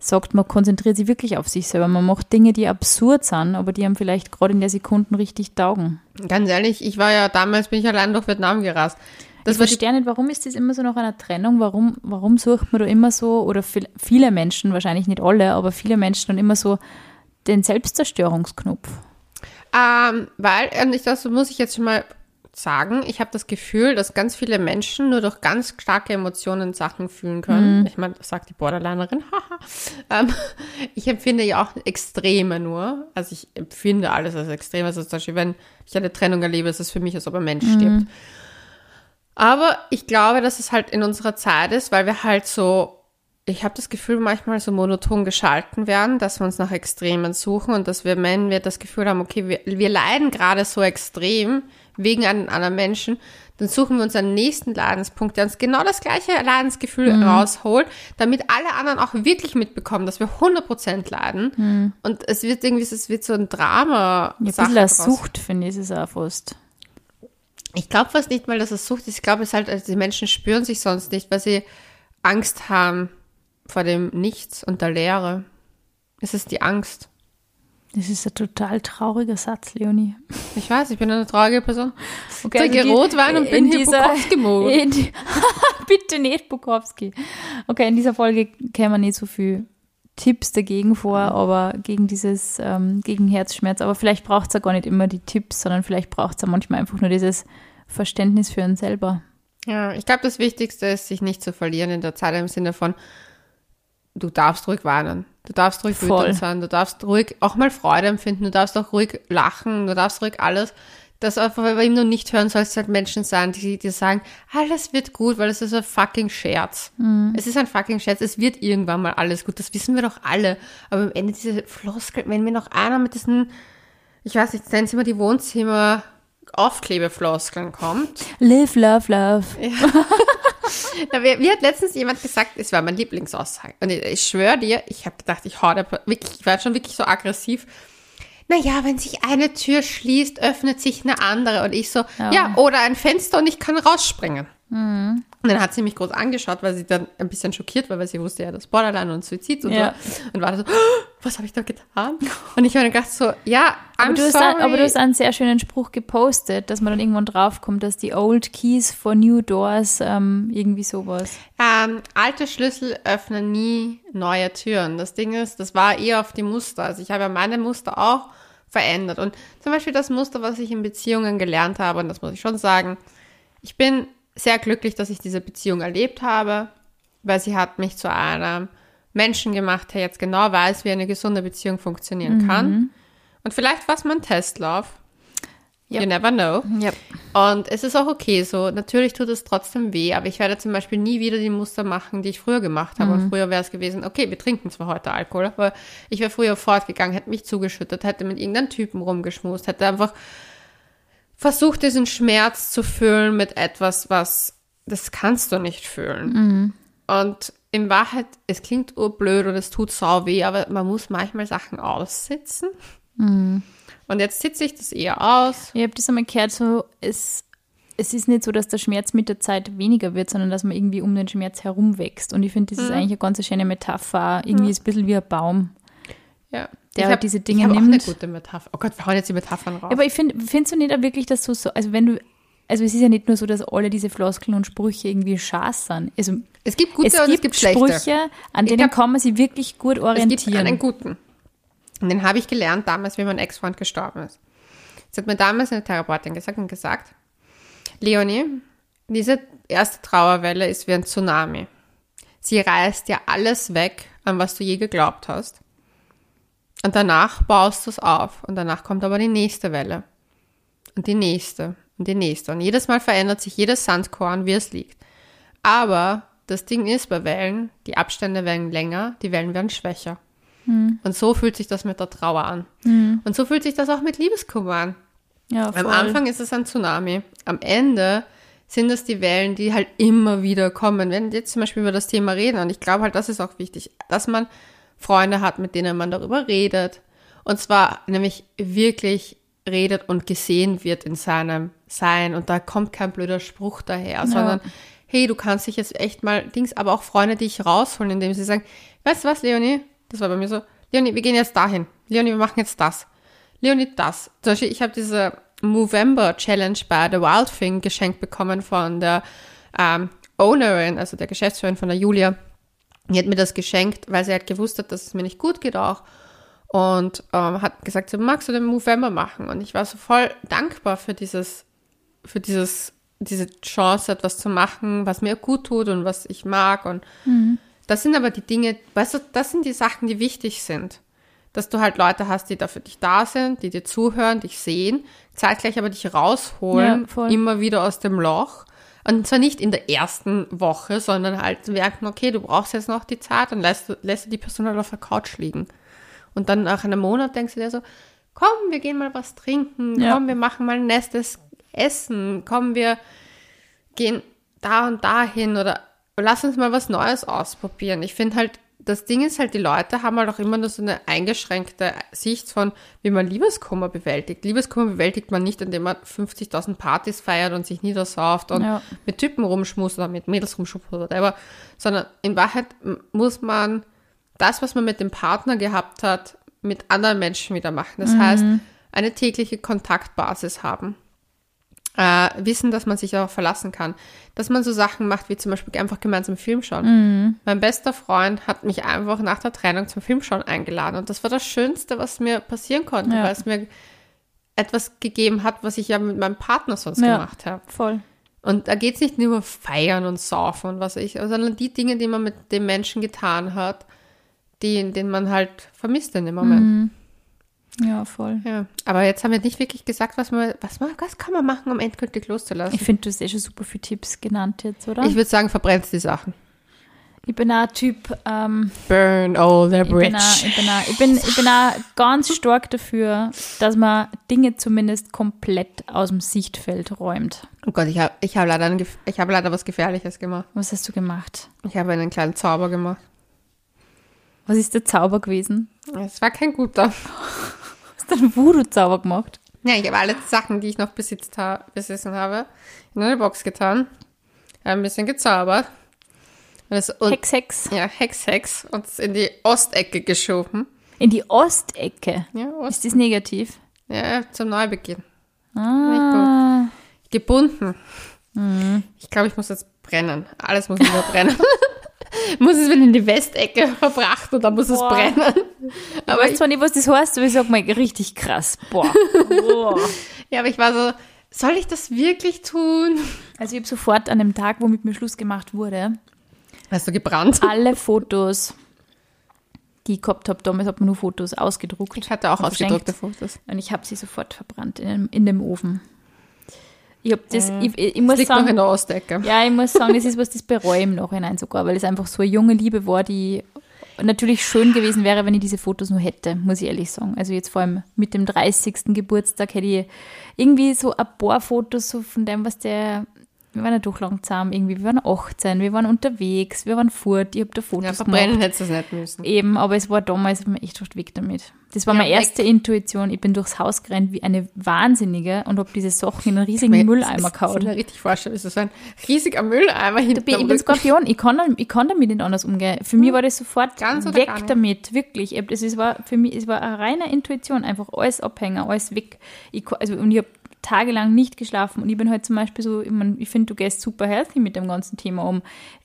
sagt, man konzentriert sich wirklich auf sich selber. Man macht Dinge, die absurd sind, aber die einem vielleicht gerade in der Sekunde richtig taugen. Ganz ehrlich, ich war ja damals, bin ich allein durch Vietnam gerast. Das ich verstehe nicht, warum ist das immer so nach einer Trennung? Warum, warum sucht man da immer so, oder viel, viele Menschen, wahrscheinlich nicht alle, aber viele Menschen dann immer so den Selbstzerstörungsknopf? Ähm, weil, und ich, das muss ich jetzt schon mal sagen, ich habe das Gefühl, dass ganz viele Menschen nur durch ganz starke Emotionen Sachen fühlen können. Ich meine, das sagt die Borderlinerin, haha. ähm, ich empfinde ja auch Extreme nur. Also ich empfinde alles als extrem. Also zum Beispiel, wenn ich eine Trennung erlebe, ist es für mich, als ob ein Mensch stirbt. Aber ich glaube, dass es halt in unserer Zeit ist, weil wir halt so, ich habe das Gefühl, manchmal so monoton geschalten werden, dass wir uns nach Extremen suchen und dass wir, wenn wir das Gefühl haben, okay, wir, wir leiden gerade so extrem wegen einem anderen Menschen, dann suchen wir uns einen nächsten Leidenspunkt, der uns genau das gleiche Leidensgefühl rausholt, damit alle anderen auch wirklich mitbekommen, dass wir 100% leiden. Und es wird irgendwie, es wird so ein Drama. Ja, ein bisschen draus. Sucht, finde ich, ist es auch fast. Ich glaube fast nicht mal, dass es Sucht ist. Ich glaube, es ist halt, also die Menschen spüren sich sonst nicht, weil sie Angst haben vor dem Nichts und der Leere. Es ist die Angst. Das ist ein total trauriger Satz, Leonie. Ich weiß, ich bin eine traurige Person. Okay, Trinke also die- Rotwein und bin in hier Bukowski-Mode. *laughs* die- *laughs* Bitte nicht Bukowski. Okay, in dieser Folge kämen nicht so viel Tipps dagegen vor, aber gegen dieses, ähm, gegen Herzschmerz. Aber vielleicht braucht es ja gar nicht immer die Tipps, sondern vielleicht braucht es ja manchmal einfach nur dieses Verständnis für einen selber. Ja, ich glaube, das Wichtigste ist, sich nicht zu verlieren in der Zeit im Sinne von, du darfst ruhig weinen. Du darfst ruhig Voll. wütend sein. Du darfst ruhig auch mal Freude empfinden. Du darfst auch ruhig lachen. Du darfst ruhig alles. Das einfach, weil wir ihm nur nicht hören, soll es halt Menschen sein, die dir sagen, alles wird gut, weil es ist ein fucking Scherz. Es ist ein fucking Scherz. Es wird irgendwann mal alles gut. Das wissen wir doch alle. Aber am Ende diese Floskel, wenn mir noch einer mit diesen, ich weiß nicht, nennen sie mal die Wohnzimmer Aufklebefloskeln kommt. Live, love, love. *laughs* Na, mir, mir hat letztens jemand gesagt, es war mein Lieblingsaussage. Und ich, ich schwöre dir, ich habe gedacht, ich hau da wirklich, ich war schon wirklich so aggressiv. Naja, wenn sich eine Tür schließt, öffnet sich eine andere. Und ich so, ja, oder ein Fenster und ich kann rausspringen. Und dann hat sie mich groß angeschaut, weil sie dann ein bisschen schockiert war, weil sie wusste ja, das Borderline und Suizid und Ja. so. Und war da so, "Oh, was habe ich da getan? Und ich habe mir gedacht so, ja, I'm Aber du, hast, sorry. ein- aber du hast einen sehr schönen Spruch gepostet, dass man dann irgendwann draufkommt, dass die Old Keys for New Doors ähm, irgendwie sowas. Ähm, alte Schlüssel öffnen nie neue Türen. Das Ding ist, das war eher auf die Muster. Also ich habe ja meine Muster auch verändert. Und zum Beispiel das Muster, was ich in Beziehungen gelernt habe, und das muss ich schon sagen, ich bin sehr glücklich, dass ich diese Beziehung erlebt habe, weil sie hat mich zu einem Menschen gemacht, der jetzt genau weiß, wie eine gesunde Beziehung funktionieren kann. Und vielleicht war es mein Testlauf. Ja. You never know. Ja. Und es ist auch okay so. Natürlich tut es trotzdem weh, aber ich werde zum Beispiel nie wieder die Muster machen, die ich früher gemacht habe. Und früher wäre es gewesen, okay, wir trinken zwar heute Alkohol, aber ich wäre früher fortgegangen, hätte mich zugeschüttet, hätte mit irgendeinem Typen rumgeschmust, hätte einfach versucht, diesen Schmerz zu fühlen mit etwas, was, das kannst du nicht fühlen. Und in Wahrheit, es klingt urblöd und es tut sau weh, aber man muss manchmal Sachen aussitzen. Und jetzt sitze ich das eher aus. Ich habe das einmal gehört, so, es, es ist nicht so, dass der Schmerz mit der Zeit weniger wird, sondern dass man irgendwie um den Schmerz herum wächst. Und ich finde, das ist eigentlich eine ganz schöne Metapher. Irgendwie ist es ein bisschen wie ein Baum. Ja. Der ich halt diese Dinge ich hab Auch nimmt. eine gute Metapher. Oh Gott, wir hauen jetzt die Metaphern raus. Aber ich finde, findest du nicht auch wirklich, dass du so, also wenn du, also es ist ja nicht nur so, dass alle diese Floskeln und Sprüche irgendwie Schaß sind. Also es gibt gute es und gibt, es gibt schlechte. Sprüche, an denen glaub, kann man sich wirklich gut Es gibt orientieren. einen guten. Und den habe ich gelernt damals, wie mein Ex-Freund gestorben ist. Das hat mir damals eine Therapeutin gesagt und gesagt, Leonie, diese erste Trauerwelle ist wie ein Tsunami. Sie reißt dir alles weg, an was du je geglaubt hast. Und danach baust du es auf. Und danach kommt aber die nächste Welle. Und die nächste. Und die nächste. Und jedes Mal verändert sich jedes Sandkorn, wie es liegt. Aber das Ding ist bei Wellen, die Abstände werden länger, die Wellen werden schwächer. Und so fühlt sich das mit der Trauer an. Und so fühlt sich das auch mit Liebeskummer an. ja, Am voll. Anfang ist es ein Tsunami. Am Ende sind das die Wellen, die halt immer wieder kommen. Wenn jetzt zum Beispiel über das Thema reden, und ich glaube halt, das ist auch wichtig, dass man Freunde hat, mit denen man darüber redet. Und zwar nämlich wirklich redet und gesehen wird in seinem Sein. Und da kommt kein blöder Spruch daher, ja. sondern hey, du kannst dich jetzt echt mal Dings, aber auch Freunde, die ich rausholen, indem sie sagen, weißt du was, Leonie? Das war bei mir so, Leonie, wir gehen jetzt dahin. Leonie, wir machen jetzt das. Leonie, das. Zum Beispiel, ich habe diese Movember Challenge bei The Wild Thing geschenkt bekommen von der ähm, Ownerin, also der Geschäftsführerin von der Julia. Die hat mir das geschenkt, weil sie halt gewusst hat, dass es mir nicht gut geht auch. Und ähm, hat gesagt, so, magst du den Movember machen? Und ich war so voll dankbar für dieses, für dieses, diese Chance, etwas zu machen, was mir gut tut und was ich mag. Und mhm. das sind aber die Dinge, weißt du, das sind die Sachen, die wichtig sind dass du halt Leute hast, die da für dich da sind, die dir zuhören, dich sehen, zeitgleich aber dich rausholen, ja, immer wieder aus dem Loch. Und zwar nicht in der ersten Woche, sondern halt merken, okay, du brauchst jetzt noch die Zeit, dann lässt du, lässt du die Person halt auf der Couch liegen. Und dann nach einem Monat denkst du dir so, komm, wir gehen mal was trinken, ja. komm, wir machen mal ein nestes Essen, komm, wir gehen da und dahin oder lass uns mal was Neues ausprobieren. Ich finde halt, das Ding ist halt, die Leute haben halt auch immer nur so eine eingeschränkte Sicht von, wie man Liebeskummer bewältigt. Liebeskummer bewältigt man nicht, indem man 50.000 Partys feiert und sich niedersauft und ja. mit Typen rumschmust oder mit Mädels rumschmust oder whatever, sondern in Wahrheit muss man das, was man mit dem Partner gehabt hat, mit anderen Menschen wieder machen. Das mhm. heißt, eine tägliche Kontaktbasis haben äh, wissen, dass man sich auch verlassen kann. Dass man so Sachen macht, wie zum Beispiel einfach gemeinsam Film schauen. Mhm. Mein bester Freund hat mich einfach nach der Trennung zum Filmschauen eingeladen und das war das Schönste, was mir passieren konnte, ja. weil es mir etwas gegeben hat, was ich ja mit meinem Partner sonst ja, gemacht habe. Voll. Und da geht es nicht nur um Feiern und Saufen und was ich, sondern die Dinge, die man mit dem Menschen getan hat, die, den man halt vermisst in dem Moment. Mhm. Ja, voll. Ja. Aber jetzt haben wir nicht wirklich gesagt, was man, was man, was kann man machen, um endgültig loszulassen. Ich finde, du hast eh schon super viele Tipps genannt jetzt, oder? Ich würde sagen, verbrennt die Sachen. Ich bin auch Typ. Ähm, Burn all the bridge. Ich bin, auch, ich, bin auch, ich, bin, ich bin auch ganz stark dafür, dass man Dinge zumindest komplett aus dem Sichtfeld räumt. Oh Gott, ich habe ich hab leider, hab leider was Gefährliches gemacht. Was hast du gemacht? Ich habe einen kleinen Zauber gemacht. Was ist der Zauber gewesen? Es war kein guter *laughs* einen Voodoo-Zauber gemacht? Ja, ich habe alle Sachen, die ich noch besitzt ha besessen habe, in eine Box getan, ein bisschen gezaubert. Und und, Hex, Hex. Ja, Hex, Hex. Und in die Ostecke geschoben. In die Ostecke? Ja, Ost Ist das negativ? Ja, zum Neubeginn. Ah. Gebunden. Mhm. Ich glaube, ich muss jetzt brennen. Alles muss wieder brennen. *laughs* muss es wieder in die Westecke *laughs* verbracht und dann muss Boah. es brennen. Aber ich weiß zwar nicht, was das heißt, aber ich sag mal richtig krass. Boah. *laughs* Boah. ja, aber ich war so, soll ich das wirklich tun? Also ich habe sofort an dem Tag, wo mit mir Schluss gemacht wurde, Hast du gebrannt? Alle Fotos, die ich gehabt habe, damals hat man nur Fotos ausgedruckt. Ich hatte auch ausgedruckte Fotos. Und ich habe sie sofort verbrannt in, in dem Ofen. Ich, hab das, äh, ich, ich, ich muss liegt sagen, noch in der Ostecke. Ja, ich muss sagen, das ist was, das bereue im Nachhinein sogar, weil es einfach so eine junge Liebe war, die natürlich schön gewesen wäre, wenn ich diese Fotos nur hätte, muss ich ehrlich sagen. Also jetzt vor allem mit dem 30. Geburtstag hätte ich irgendwie so ein paar Fotos so von dem, was der wir waren ja doch langsam irgendwie, wir waren 18, wir waren unterwegs, wir waren fort, ich habe da Fotos ja, verbrennen gemacht. hättest du es nicht müssen. Eben, aber es war damals mir echt oft weg damit. Das war ja, meine erste weg. Intuition. Ich bin durchs Haus gerannt wie eine Wahnsinnige und habe diese Sachen in einen riesigen ich Mülleimer gehauen. Ich kann mir richtig vorstellen, das ist so ein riesiger Mülleimer hinter Ich bin Skorpion, ich kann, ich kann damit nicht anders umgehen. Für hm. mich war das sofort Ganz weg damit, wirklich. Es war für mich, es war eine reine Intuition, einfach alles abhängen, alles weg. Ich, also, und ich habe tagelang nicht geschlafen und ich bin halt zum Beispiel so, ich, mein, ich finde, du gehst super healthy mit dem ganzen Thema um.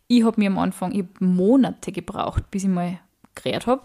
Ich habe mir am Anfang, ich Monate gebraucht, bis ich mal gerät habe.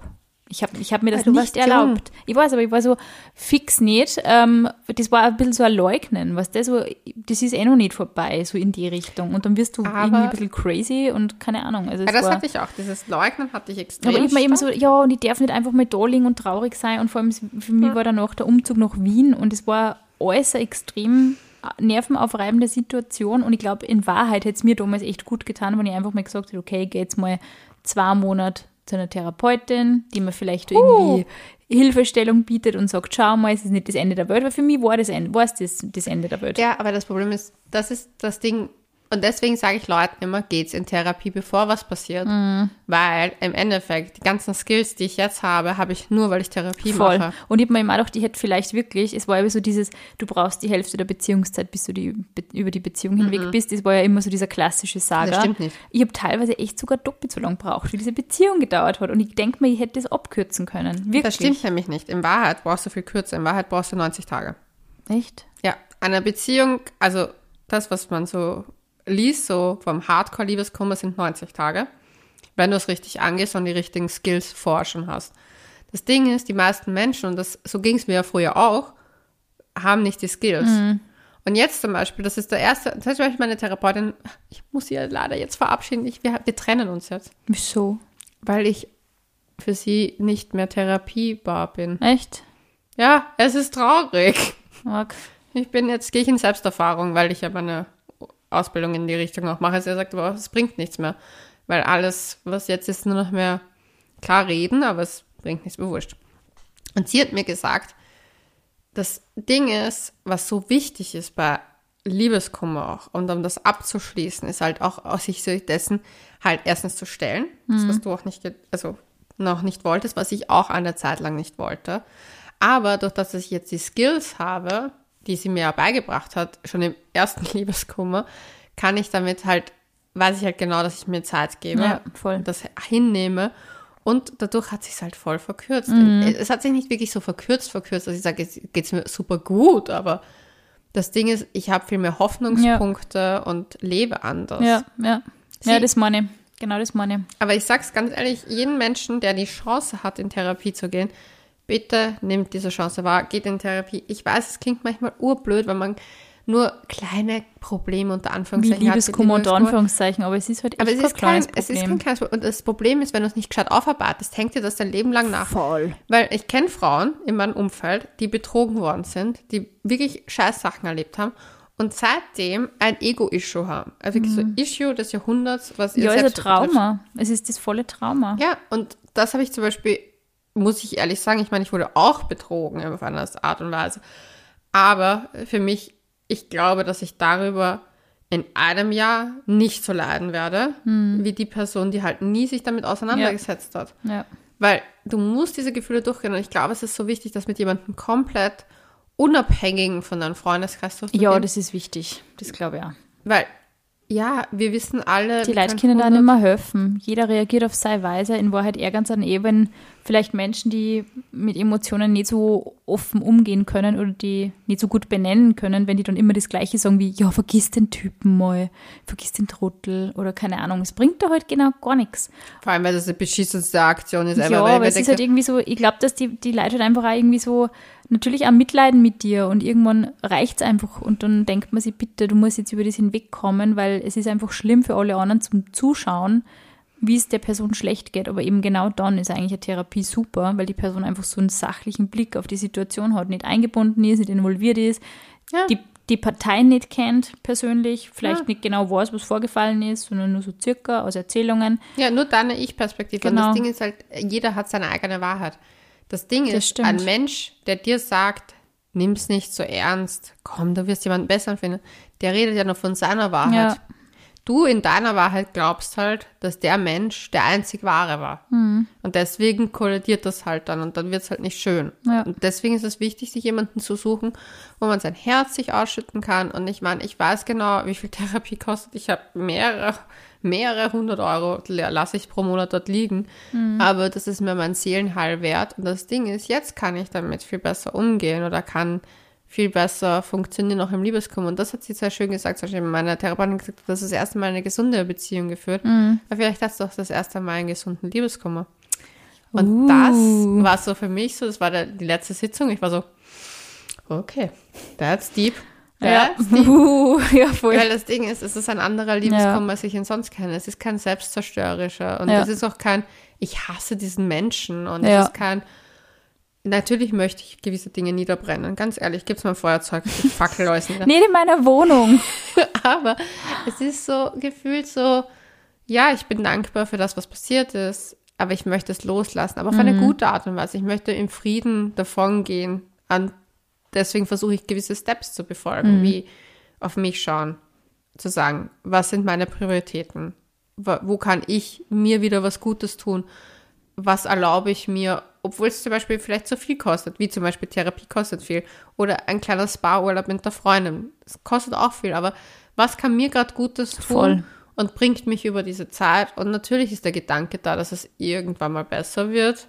Ich habe ich hab mir das ja, nicht erlaubt. Jung. Ich weiß, aber ich war so fix nicht. Ähm, das war ein bisschen so ein Leugnen, was das so, das ist eh noch nicht vorbei, so in die Richtung. Und dann wirst du aber irgendwie ein bisschen crazy und keine Ahnung. Also das war, hatte ich auch, dieses Leugnen hatte ich extrem. Aber ich war eben so, ja, und ich darf nicht einfach mal da liegen und traurig sein. Und vor allem für mich ja. war danach der Umzug nach Wien und es war alles eine extrem nervenaufreibende Situation und ich glaube, in Wahrheit hätte es mir damals echt gut getan, wenn ich einfach mal gesagt hätte, okay, geh jetzt mal zwei Monate zu einer Therapeutin, die mir vielleicht uh. irgendwie Hilfestellung bietet und sagt, schau mal, es ist nicht das Ende der Welt, weil für mich war, das war es das, das Ende der Welt. Ja, aber das Problem ist, das ist das Ding, Und deswegen sage ich Leuten immer, geht's in Therapie, bevor was passiert. Mhm. Weil im Endeffekt, die ganzen Skills, die ich jetzt habe, habe ich nur, weil ich Therapie Voll. mache. Und ich habe mir immer gedacht, die hätte vielleicht wirklich, es war ja so dieses, du brauchst die Hälfte der Beziehungszeit, bis du die, be- über die Beziehung hinweg bist. Das war ja immer so dieser klassische Saga. Das stimmt nicht. Ich habe teilweise echt sogar doppelt so lange gebraucht, wie diese Beziehung gedauert hat. Und ich denke mir, ich hätte das abkürzen können. Wirklich. Das stimmt nämlich nicht. In Wahrheit brauchst du viel kürzer. In Wahrheit brauchst du 90 Tage. Echt? Ja, eine Beziehung, also das, was man so liest, so vom Hardcore-Liebeskummer sind 90 Tage, wenn du es richtig angehst und die richtigen Skills forschen hast. Das Ding ist, die meisten Menschen, und das, so ging es mir ja früher auch, haben nicht die Skills. Und jetzt zum Beispiel, das ist der erste, das heißt, zum Beispiel meine Therapeutin, ich muss sie ja leider jetzt verabschieden, ich, wir, wir trennen uns jetzt, Wieso? weil ich für sie nicht mehr therapiebar bin. Echt? Ja, es ist traurig. Marc. Ich bin jetzt, gehe ich in Selbsterfahrung, weil ich ja meine Ausbildung in die Richtung auch mache. Sie sagt, aber es bringt nichts mehr. Weil alles, was jetzt ist, nur noch mehr klar reden, aber es bringt nichts, wurscht. Und sie hat mir gesagt, das Ding ist, was so wichtig ist bei Liebeskummer auch, und um das abzuschließen, ist halt auch aus sich dessen halt erstens zu stellen, das, was du auch nicht, also noch nicht wolltest, was ich auch eine Zeit lang nicht wollte. Aber durch das ich jetzt die Skills habe, die sie mir ja beigebracht hat, schon im ersten *laughs* Liebeskummer, kann ich damit halt, weiß ich halt genau, dass ich mir Zeit gebe, Ja, voll. das hinnehme. Und dadurch hat sich halt voll verkürzt. Mhm. Es hat sich nicht wirklich so verkürzt, verkürzt, dass ich sage, es geht's mir super gut, aber das Ding ist, ich habe viel mehr Hoffnungspunkte und lebe anders. Ja, ja. Sie- ja, das meine ich. Genau das meine ich. Aber ich sag's ganz ehrlich, jeden Menschen, der die Chance hat, in Therapie zu gehen, bitte nimmt diese Chance wahr, geht in Therapie. Ich weiß, es klingt manchmal urblöd, wenn man nur kleine Probleme unter Wie Anführungszeichen hat. Liebeskummer unter. Anführungszeichen, aber es ist halt echt Aber es kein ist, kein, kleines es ist Problem. kein kleines Problem. Und das Problem ist, wenn du es nicht gescheit aufarbeitest, hängt dir das dein Leben lang nach. Voll. Weil ich kenne Frauen in meinem Umfeld, die betrogen worden sind, die wirklich scheiß Sachen erlebt haben und seitdem ein Ego-Issue haben. Also wirklich so Issue des Jahrhunderts, was ihr Mhm. Ja, ist ein selbst betrifft. Trauma. Es ist das volle Trauma. Ja, und das habe ich zum Beispiel, muss ich ehrlich sagen, ich meine, ich wurde auch betrogen auf eine Art und Weise. Aber für mich, ich glaube, dass ich darüber in einem Jahr nicht so leiden werde, wie die Person, die halt nie sich damit auseinandergesetzt hat. Ja. Weil du musst diese Gefühle durchgehen. Und ich glaube, es ist so wichtig, dass mit jemandem komplett unabhängigen von deinem Freundeskreis durchzugehen. Ja, das ist wichtig. Das glaube ich auch. Weil, ja, wir wissen alle. Die Leute können da 100 nicht mehr helfen. Jeder reagiert auf seine Weise. In Wahrheit eher ganz an eben vielleicht Menschen, die mit Emotionen nicht so offen umgehen können oder die nicht so gut benennen können, wenn die dann immer das Gleiche sagen wie, ja, vergiss den Typen mal, vergiss den Trottel oder keine Ahnung. Es bringt da halt genau gar nichts. Vor allem, weil das eine beschissenste Aktion ist. Ja, ever, weil aber es ist halt irgendwie so, ich glaube, dass die, die Leute halt einfach auch irgendwie so natürlich auch mitleiden mit dir und irgendwann reicht's einfach und dann denkt man sich, bitte, du musst jetzt über das hinwegkommen, weil es ist einfach schlimm für alle anderen zum Zuschauen, wie es der Person schlecht geht. Aber eben genau dann ist eigentlich eine Therapie super, weil die Person einfach so einen sachlichen Blick auf die Situation hat, nicht eingebunden ist, nicht involviert ist, Ja. die, die Partei nicht kennt persönlich, vielleicht Ja. nicht genau weiß, was vorgefallen ist, sondern nur so circa aus Erzählungen. Ja, nur deine Ich-Perspektive. Und Genau. das Ding ist halt, jeder hat seine eigene Wahrheit. Das Ding Das ist, stimmt. ein Mensch, der dir sagt, nimm's nicht so ernst, komm, du wirst jemanden besseren finden, der redet ja nur von seiner Wahrheit. Ja. Du in deiner Wahrheit glaubst halt, dass der Mensch der einzig Wahre war. Mhm. Und deswegen kollidiert das halt dann und dann wird's halt nicht schön. Ja. Und deswegen ist es wichtig, sich jemanden zu suchen, wo man sein Herz sich ausschütten kann. Und ich meine, ich weiß genau, wie viel *laughs* Therapie kostet. Ich habe mehrere, mehrere hundert Euro lasse ich pro Monat dort liegen. Aber das ist mir mein Seelenheil wert. Und das Ding ist, jetzt kann ich damit viel besser umgehen oder kann viel besser funktionieren, auch im Liebeskummer. Und das hat sie sehr schön gesagt. Zum Beispiel meine Therapeutin hat gesagt, das ist das erste Mal eine gesunde Beziehung geführt. Aber vielleicht hast du auch das erste Mal einen gesunden Liebeskummer. Und Uh. das war so für mich so, das war der, die letzte Sitzung. Ich war so, okay, that's deep. Ja, *laughs* uh, ja voll. Weil das Ding ist, es ist ein anderer Liebeskummer, als ich ihn sonst kenne. Es ist kein selbstzerstörerischer und Ja. es ist auch kein, ich hasse diesen Menschen und Ja. es ist kein, natürlich möchte ich gewisse Dinge niederbrennen. Ganz ehrlich, gib's mal Feuerzeug, ich fackel alles nieder. Nicht in meiner Wohnung. *laughs* Aber es ist so gefühlt so, ja, ich bin dankbar für das, was passiert ist, aber ich möchte es loslassen, aber auf eine Mhm. gute Art und Weise. Ich möchte im Frieden davongehen. Und deswegen versuche ich gewisse Steps zu befolgen, Mhm. wie auf mich schauen. zu sagen, was sind meine Prioritäten? Wo kann ich mir wieder was Gutes tun? Was erlaube ich mir, obwohl es zum Beispiel vielleicht zu viel kostet, wie zum Beispiel Therapie kostet viel oder ein kleiner Spa-Urlaub mit der Freundin. Das kostet auch viel, aber was kann mir gerade Gutes tun Voll. und bringt mich über diese Zeit? Und natürlich ist der Gedanke da, dass es irgendwann mal besser wird.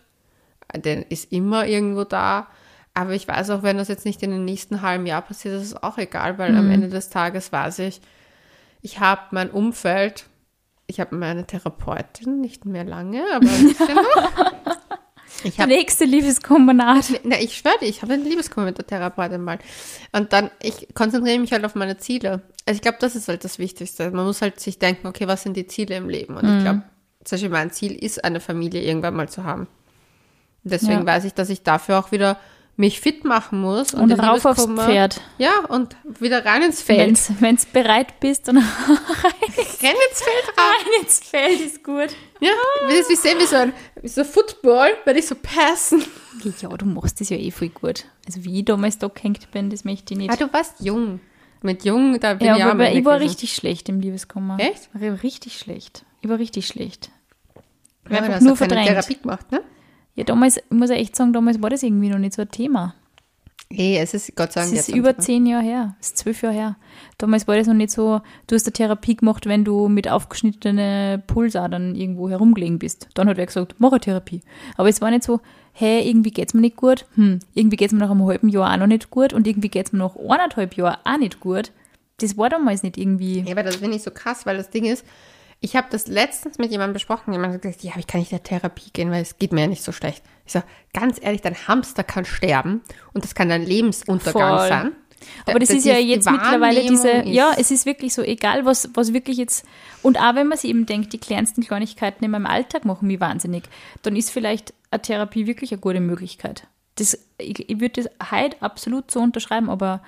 Der ist immer irgendwo da. Aber ich weiß auch, wenn das jetzt nicht in den nächsten halben Jahr passiert, ist es auch egal, weil am Ende des Tages weiß ich, ich habe mein Umfeld, ich habe meine Therapeutin, nicht mehr lange, aber ein bisschen noch. Ich habe nächste Liebeskombinat. na, ich schwöre ich habe eine Liebeskummer mit der Therapeutin mal. Und dann, ich konzentriere mich halt auf meine Ziele. Also ich glaube, das ist halt das Wichtigste. Man muss halt sich denken, okay, was sind die Ziele im Leben? Und ich glaube, zum Beispiel mein Ziel ist, eine Familie irgendwann mal zu haben. Deswegen Ja. weiß ich, dass ich dafür auch wieder mich fit machen muss. Und den rauf aufs Liebeskummer- Pferd. Ja, und wieder rein ins Feld. Wenn's, wenn's bereit bist und *laughs* Renn ins Feld *laughs* rein. rein ins Feld ist gut. Ja, das ist wie sehen, wie so ein so Football, werde ich so passen. Ja, du machst das ja eh voll gut. Also wie ich damals da gehängt bin, das möchte ich nicht. Ah, du warst jung. Mit jung, da bin ja, ich auch aber mal ich war gewesen. richtig schlecht im Liebeskummer. Echt? War Richtig schlecht. Ich war richtig schlecht. Ich Ja, hab aber einfach du nur verdrängt. Therapie gemacht, ne? Ja, damals, ich muss ja echt sagen, damals war das irgendwie noch nicht so ein Thema. Eh, es ist Gott sei Dank ist jetzt über zehn Jahre her. Das ist zwölf Jahre her. Damals war das noch nicht so, du hast eine Therapie gemacht, wenn du mit aufgeschnittenen Pulsadern irgendwo herumgelegen bist. Dann hat er gesagt, mach eine Therapie. Aber es war nicht so, hey, irgendwie geht's mir nicht gut. Hm, irgendwie geht's mir nach einem halben Jahr auch noch nicht gut und irgendwie geht's mir nach eineinhalb Jahren auch nicht gut. Das war damals nicht irgendwie. Ja, aber das finde ich so krass, weil das Ding ist, ich habe das letztens mit jemandem besprochen, jemand hat gesagt, ja, ich kann nicht in der Therapie gehen, weil es geht mir ja nicht so schlecht. Ich sage, ganz ehrlich, dein Hamster kann sterben und das kann dein Lebensuntergang Voll. sein. Aber das, Das ist ja ist- die jetzt mittlerweile diese, ja, es ist wirklich so, egal was, was wirklich jetzt, und auch wenn man sich eben denkt, die kleinsten Kleinigkeiten in meinem Alltag machen mich wahnsinnig, dann ist vielleicht eine Therapie wirklich eine gute Möglichkeit. Das, ich, ich würde das heute absolut so unterschreiben, aber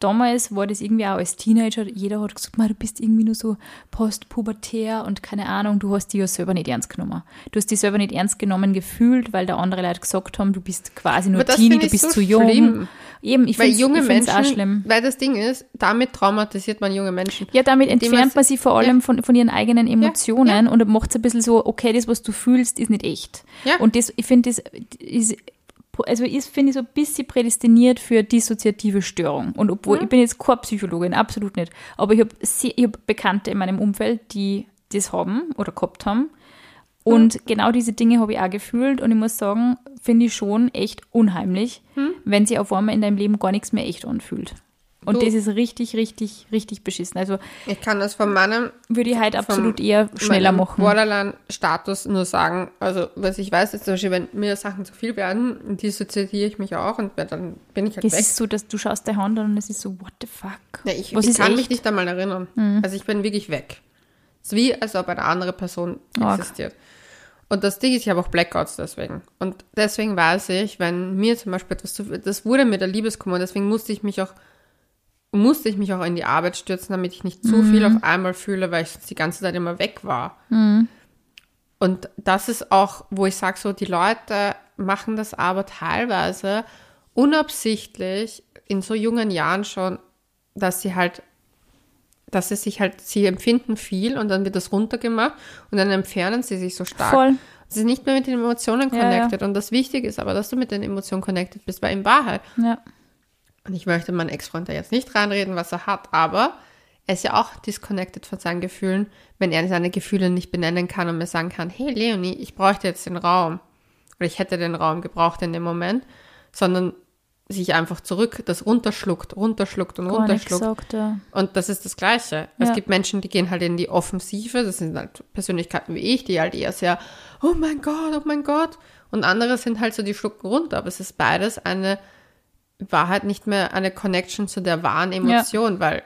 damals war das irgendwie auch als Teenager, jeder hat gesagt, "Ma, du bist irgendwie nur so postpubertär und keine Ahnung, du hast dich ja selber nicht ernst genommen. Du hast dich selber nicht ernst genommen gefühlt, weil da andere Leute gesagt haben, du bist quasi nur Teenie, du ich bist so zu jung. schlimm. Eben, ich Weil finde junge es Menschen, auch schlimm. weil das Ding ist, damit traumatisiert man junge Menschen. Ja, damit entfernt man sie vor allem von, von ihren eigenen Emotionen und macht es ein bisschen so, okay, das, was du fühlst, ist nicht echt. Ja. Und das, ich finde, das ist, also ist, finde ich, so ein bisschen prädestiniert für dissoziative Störung. Und obwohl, ich bin jetzt keine Psychologin, absolut nicht. Aber ich habe hab Bekannte in meinem Umfeld, die das haben oder gehabt haben. Und genau diese Dinge habe ich auch gefühlt. Und ich muss sagen, finde ich schon echt unheimlich, Hm? wenn sich auf einmal in deinem Leben gar nichts mehr echt anfühlt. Und Du- das ist richtig, richtig, richtig beschissen. Also Ich kann das von meinem würde ich halt absolut eher schneller machen. Borderline-Status nur sagen, also was ich weiß, ist zum Beispiel, wenn mir Sachen zu viel werden, dissoziiere ich mich auch und dann bin ich halt Es weg. ist so, dass du schaust der Hand an und es ist so, what the fuck? Ja, ich ich kann echt? Mhm. mich nicht einmal erinnern. Also ich bin wirklich weg. Es ist wie, als ob eine andere Person existiert. Und das Ding ist, ich habe auch Blackouts deswegen. Und deswegen weiß ich, wenn mir zum Beispiel etwas zu viel, das wurde mir der Liebeskummer, deswegen musste ich mich auch, musste ich mich auch in die Arbeit stürzen, damit ich nicht zu viel Mhm. auf einmal fühle, weil ich sonst die ganze Zeit immer weg war. Und das ist auch, wo ich sage, so, die Leute machen das aber teilweise unabsichtlich in so jungen Jahren schon, dass sie halt, dass sie sich halt, sie empfinden viel und dann wird das runtergemacht und dann entfernen sie sich so stark. Voll. Sie sind nicht mehr mit den Emotionen Ja, ja. connected. Und das Wichtige ist aber, dass du mit den Emotionen connected bist, weil in Wahrheit, Ja. Und ich möchte meinen Ex-Freund da jetzt nicht reinreden, was er hat, aber er ist ja auch disconnected von seinen Gefühlen, wenn er seine Gefühle nicht benennen kann und mir sagen kann, hey Leonie, ich bräuchte jetzt den Raum. Oder ich hätte den Raum gebraucht in dem Moment, sondern sich einfach zurück, das runterschluckt, runterschluckt und Gar runterschluckt. gesagt, ja. Und das ist das Gleiche. Ja. Es gibt Menschen, die gehen halt in die Offensive. Das sind halt Persönlichkeiten wie ich, die halt eher sehr, oh mein Gott, oh mein Gott. Und andere sind halt so, die schlucken runter. Aber es ist beides eine Wahrheit, nicht mehr eine Connection zu der wahren Emotion, weil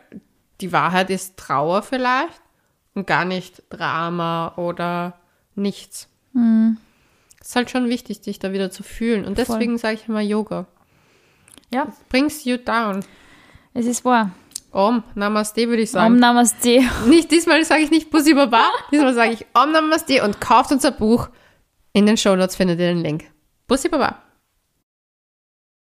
die Wahrheit ist Trauer vielleicht und gar nicht Drama oder nichts. Es ist halt schon wichtig, dich da wieder zu fühlen. Und deswegen sage ich immer Yoga. Ja, Brings you down. es ist wahr. Om, Namaste würde ich sagen. Om Namaste. Nicht diesmal sage ich nicht Bussi Baba, *laughs* diesmal sage ich Om Namaste und kauft unser Buch. In den Shownotes findet ihr den Link. Bussi Baba.